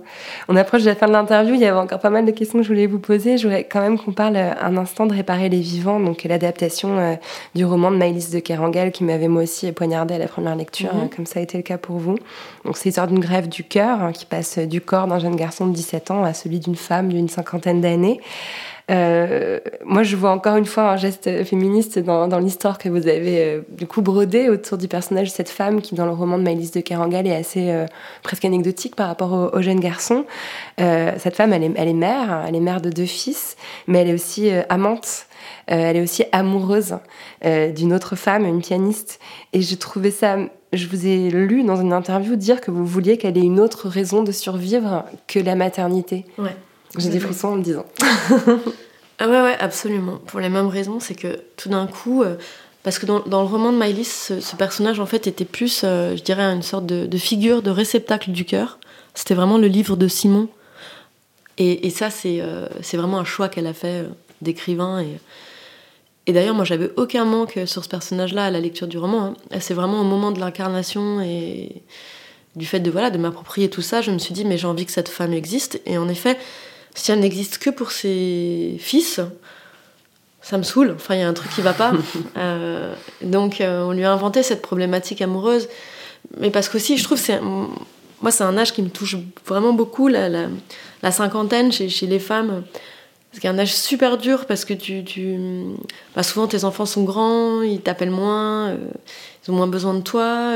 On approche de la fin de l'interview, il y avait encore pas mal de questions que je voulais vous poser. Je voudrais quand même qu'on parle euh, un instant de Réparer les vivants, donc l'adaptation euh, du roman de Maëlys de Kerangal, qui m'avait moi aussi poignardé à la première lecture, Mhm. euh, comme ça a été le cas pour vous. Donc c'est l'histoire d'une grève du cœur, hein, qui passe du corps d'un jeune garçon de 17 ans à celui d'une femme d'une cinquantaine d'années. Euh, moi, je vois encore une fois un geste féministe dans, l'histoire que vous avez euh, du coup brodé autour du personnage de cette femme qui, dans le roman de Maëlys de Kerangal, est assez euh, presque anecdotique par rapport au, au jeune garçon. Cette femme, elle est, elle est mère, hein, elle est mère de deux fils, mais elle est aussi amante. Elle est aussi amoureuse d'une autre femme, une pianiste. Et je trouvais ça. Je vous ai lu dans une interview dire que vous vouliez qu'elle ait une autre raison de survivre que la maternité. Ouais. J'ai des frissons en me disant. Ah ouais, ouais, absolument. Pour les mêmes raisons, c'est que tout d'un coup, euh, parce que dans, dans le roman de Maëlys, ce, ce personnage en fait était plus, euh, je dirais, une sorte de, de figure, de réceptacle du cœur. C'était vraiment le livre de Simon. Et, et ça, c'est euh, vraiment un choix qu'elle a fait euh, d'écrivain. Et, et d'ailleurs, moi, j'avais aucun manque sur ce personnage-là à la lecture du roman. hein. C'est vraiment au moment de l'incarnation et du fait de voilà de m'approprier tout ça, je me suis dit mais j'ai envie que cette femme existe. Et en effet, si elle n'existe que pour ses fils, ça me saoule. Enfin, il y a un truc qui va pas. Euh, donc, euh, on lui a inventé cette problématique amoureuse. Mais parce qu'aussi, je trouve, c'est moi, c'est un âge qui me touche vraiment beaucoup, la, la, la cinquantaine chez, chez les femmes. c'est un âge super dur parce que tu, tu bah, souvent tes enfants sont grands, ils t'appellent moins, euh, ils ont moins besoin de toi.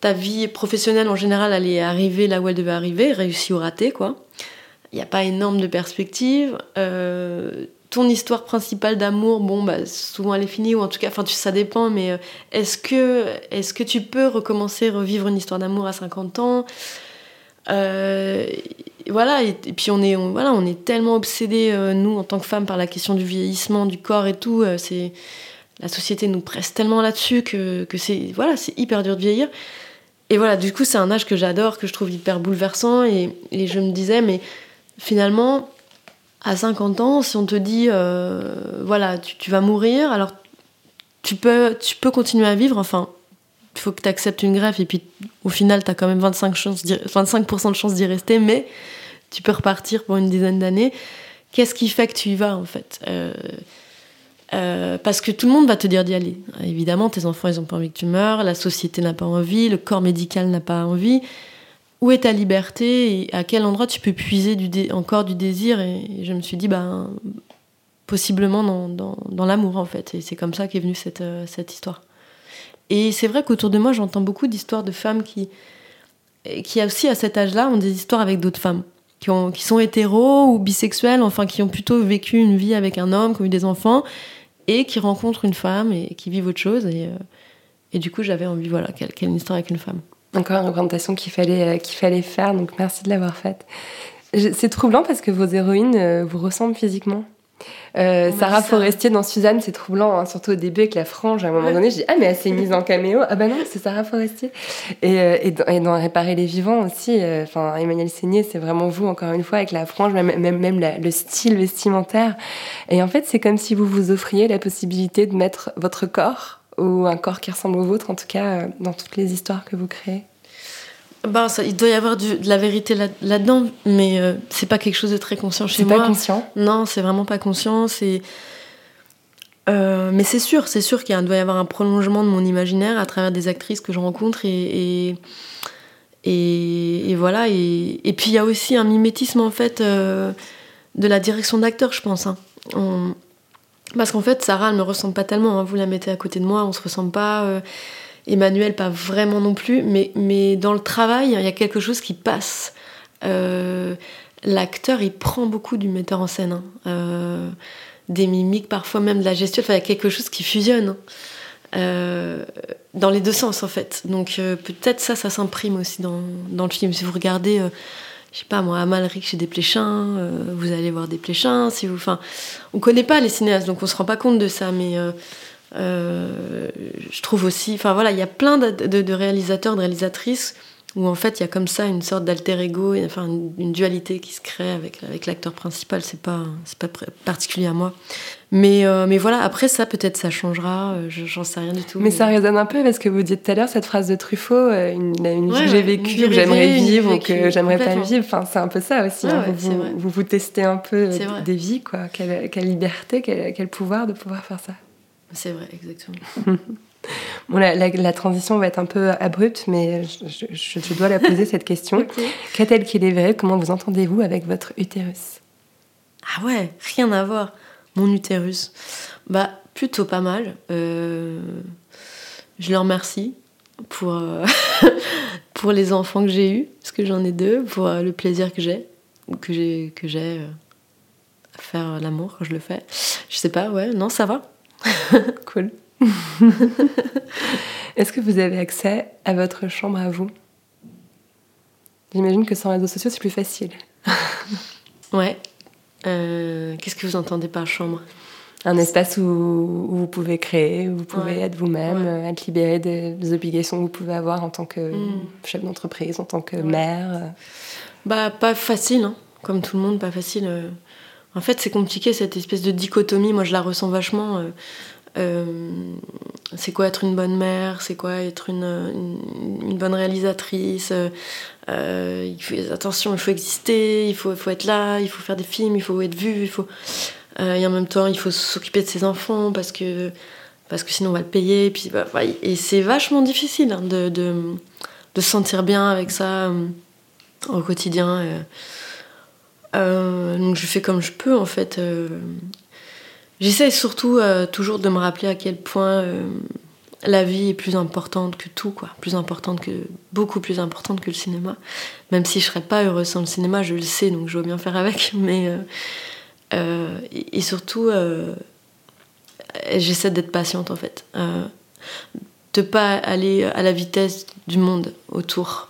ta vie professionnelle en général, elle est arrivée là où elle devait arriver, réussie ou ratée, quoi. Il n'y a pas énorme de perspectives. Euh, ton histoire principale d'amour, bon, bah, souvent elle est finie, ou en tout cas, enfin, ça dépend, mais euh, est-ce que, est que tu peux recommencer, revivre une histoire d'amour à 50 ans? Euh, Voilà, et, puis on est, voilà, on est tellement obsédés, nous, en tant que femmes, par la question du vieillissement, du corps et tout. La société nous presse tellement là-dessus que, que c'est voilà, hyper dur de vieillir. Et voilà, du coup, c'est un âge que j'adore, que je trouve hyper bouleversant. Et je me disais, mais finalement, à 50 ans, si on te dit, euh, voilà, tu, vas mourir, alors tu peux, tu peux continuer à vivre, enfin, il faut que tu acceptes une greffe, et puis au final, tu as quand même 25%, chances d'y- 25 de chances d'y rester, mais tu peux repartir pour une dizaine d'années. Qu'est-ce qui fait que tu y vas, en fait? Euh, euh, parce que tout le monde va te dire d'y aller. Évidemment, tes enfants, ils ont pas envie que tu meurs, la société n'a pas envie, le corps médical n'a pas envie. Où est ta liberté et à quel endroit tu peux puiser encore du désir et, je me suis dit, ben, possiblement dans, dans- l'amour, en fait. Et c'est comme ça qu'est venue cette, euh, cette histoire. Et c'est vrai qu'autour de moi, j'entends beaucoup d'histoires de femmes qui, qui aussi, à cet âge-là, ont des histoires avec d'autres femmes. Qui, ont, qui sont hétéros ou bisexuelles, enfin, qui ont plutôt vécu une vie avec un homme, qui ont eu des enfants, et qui rencontrent une femme et qui vivent autre chose. Et, euh, et du coup, j'avais envie, voilà, qu'elle qu'elle histoire avec une femme. Encore une représentation qu'il fallait, euh, qu'il fallait faire, donc merci de l'avoir faite. C'est troublant parce que vos héroïnes euh, vous ressemblent physiquement. Euh, m'a Sarah. Forestier dans Suzanne, c'est troublant, hein, surtout au début avec la frange. À un moment Ouais. donné, je dis Ah, mais elle s'est mise en caméo. Ah, bah non, c'est Sarah Forestier. Et, euh, et, dans, et dans Réparer les vivants aussi, euh, enfin, Emmanuel Seigné, c'est vraiment vous, encore une fois, avec la frange, même, même, même la- le style vestimentaire. Et en fait, c'est comme si vous vous offriez la possibilité de mettre votre corps, ou un corps qui ressemble au vôtre, en tout cas, euh, dans toutes les histoires que vous créez. Ben, ça, il doit y avoir du- de la vérité là- là-dedans, mais euh, c'est pas quelque chose de très conscient chez C'est moi. pas conscient. Non, c'est vraiment pas conscient. C'est Euh, mais c'est sûr, c'est sûr qu'il doit y avoir un prolongement de mon imaginaire à travers des actrices que je rencontre et et, et- et voilà. Et, et puis il y a aussi un mimétisme en fait euh, de la direction d'acteur, je pense. hein. On- Parce qu'en fait, Sarah, elle me ressemble pas tellement. hein. Vous la mettez à côté de moi, on se ressemble pas. euh, Emmanuel, pas vraiment non plus. Mais, mais dans le travail, il y a quelque chose qui passe. Euh, L'acteur, il prend beaucoup du metteur en scène. hein. Euh, des mimiques, parfois même de la gestuelle. Enfin, il y a quelque chose qui fusionne. hein. Dans les deux sens, en fait. Donc peut-être ça, ça s'imprime aussi dans, dans le film. Si vous regardez, je sais pas moi, Amalric chez Desplechin, euh, vous allez voir Desplechin. Si vous, enfin, on connaît pas les cinéastes, donc on se rend pas compte de ça. Mais euh, euh, je trouve aussi, enfin voilà, il y a plein de réalisateurs, de réalisatrices où en fait il y a comme ça une sorte d'alter ego, et, enfin une, une dualité qui se crée avec, avec l'acteur principal. C'est pas, c'est pas particulier à moi. Mais, euh, mais voilà, après ça, peut-être ça changera, euh, je- j'en sais rien du tout. Mais ça résonne un peu parce que vous dites tout à l'heure cette phrase de Truffaut, euh, une, une vie que j'ai vécue, que j'aimerais vivre ou que j'aimerais pas vivre. Enfin, c'est un peu ça aussi. Hein. ouais, vous, vous, testez un peu vrai. des vies, quoi. Quelle, quelle liberté, quel, quel pouvoir de pouvoir faire ça. C'est vrai, exactement. Bon, la, la- la transition va être un peu abrupte, mais je, je- je dois la poser cette question. Qu'a-t-elle qu'il est vrai Comment vous entendez-vous avec votre utérus? Ah ouais, rien à voir. Mon utérus. Bah, plutôt pas mal. Euh, je le remercie pour, euh, pour les enfants que j'ai eus, parce que j'en ai deux, pour euh, le plaisir que j'ai, ou que j'ai que j'ai à faire l'amour quand je le fais. Je sais pas, ouais, non, ça va. Cool. Est-ce que vous avez accès à votre chambre à vous? J'imagine que sans réseaux sociaux, c'est plus facile. Ouais. Euh, Qu'est-ce que vous entendez par chambre? Un espace où, où vous pouvez créer, où vous pouvez Ouais. être vous-même, Ouais. euh, être libéré des, des obligations que vous pouvez avoir en tant que Mm. chef d'entreprise, en tant que Ouais. mère. euh. Bah, pas facile, hein. comme tout le monde, pas facile. En fait, c'est compliqué cette espèce de dichotomie. Moi, je la ressens vachement. Euh. C'est quoi être une bonne mère? C'est quoi être une, une, bonne réalisatrice? Euh, il faut, Attention, il faut exister, il faut, être là, il faut faire des films, il faut être vu, il faut. euh, et en même temps, il faut s'occuper de ses enfants parce que parce que sinon on va le payer. Bah, ouais, et c'est vachement difficile hein, de, de, de se sentir bien avec ça euh, au quotidien. donc je fais comme je peux en fait. J'essaie surtout euh, toujours de me rappeler à quel point euh, la vie est plus importante que tout, quoi. Plus importante que beaucoup plus importante que le cinéma. Même si je serais pas heureuse sans le cinéma, je le sais, donc je veux bien faire avec. Mais euh, et, et, surtout, j'essaie d'être patiente en fait, de pas aller à la vitesse du monde autour,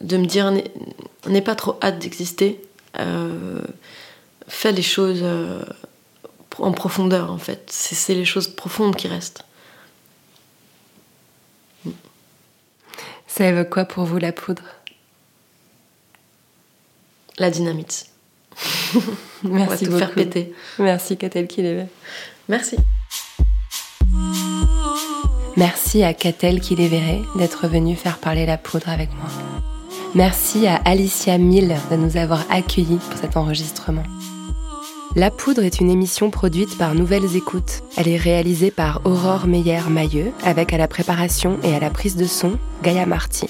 de me dire n'aie pas trop hâte d'exister. fais les choses en profondeur en fait. C'est les choses profondes qui restent. Ça évoque quoi pour vous la poudre? La dynamite. Merci On va tout faire péter. Merci Catel Kilévé. Merci. Merci à Catel Kiléveré d'être venue faire parler la poudre avec moi. Merci à Alicia Mille de nous avoir accueillis pour cet enregistrement. La Poudre est une émission produite par Nouvelles Écoutes. Elle est réalisée par Aurore Meyer-Mailleux, avec à la préparation et à la prise de son Gaïa Marty.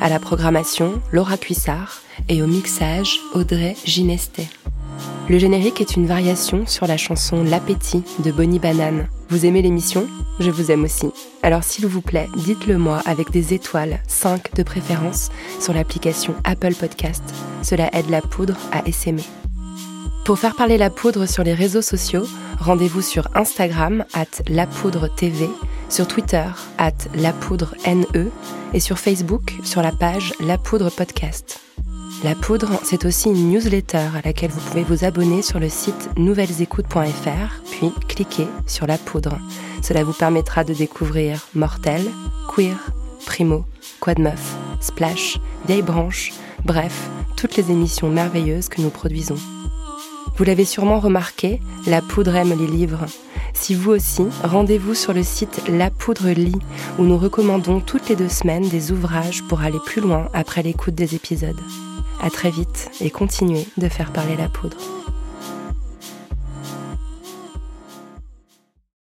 À la programmation, Laura Cuissard et au mixage, Audrey Ginestet. Le générique est une variation sur la chanson L'appétit de Bonnie Banane. Vous aimez l'émission? Je vous aime aussi. Alors s'il vous plaît, dites-le moi avec des étoiles, 5 de préférence, sur l'application Apple Podcast. Cela aide la poudre à essaimer. Pour faire parler la poudre sur les réseaux sociaux, rendez-vous sur Instagram at lapoudre.tv, sur Twitter at lapoudre.ne et sur Facebook sur la page La Poudre Podcast. La Poudre, c'est aussi une newsletter à laquelle vous pouvez vous abonner sur le site nouvellesécoutes.fr, puis cliquer sur La Poudre. Cela vous permettra de découvrir Mortel, Queer, Primo, Quad Meuf, Splash, Vieille Branche, bref, toutes les émissions merveilleuses que nous produisons. Vous l'avez sûrement remarqué, La Poudre aime les livres. Si vous aussi, rendez-vous sur le site La Poudre lit, où nous recommandons toutes les deux semaines des ouvrages pour aller plus loin après l'écoute des épisodes. À très vite et continuez de faire parler la poudre.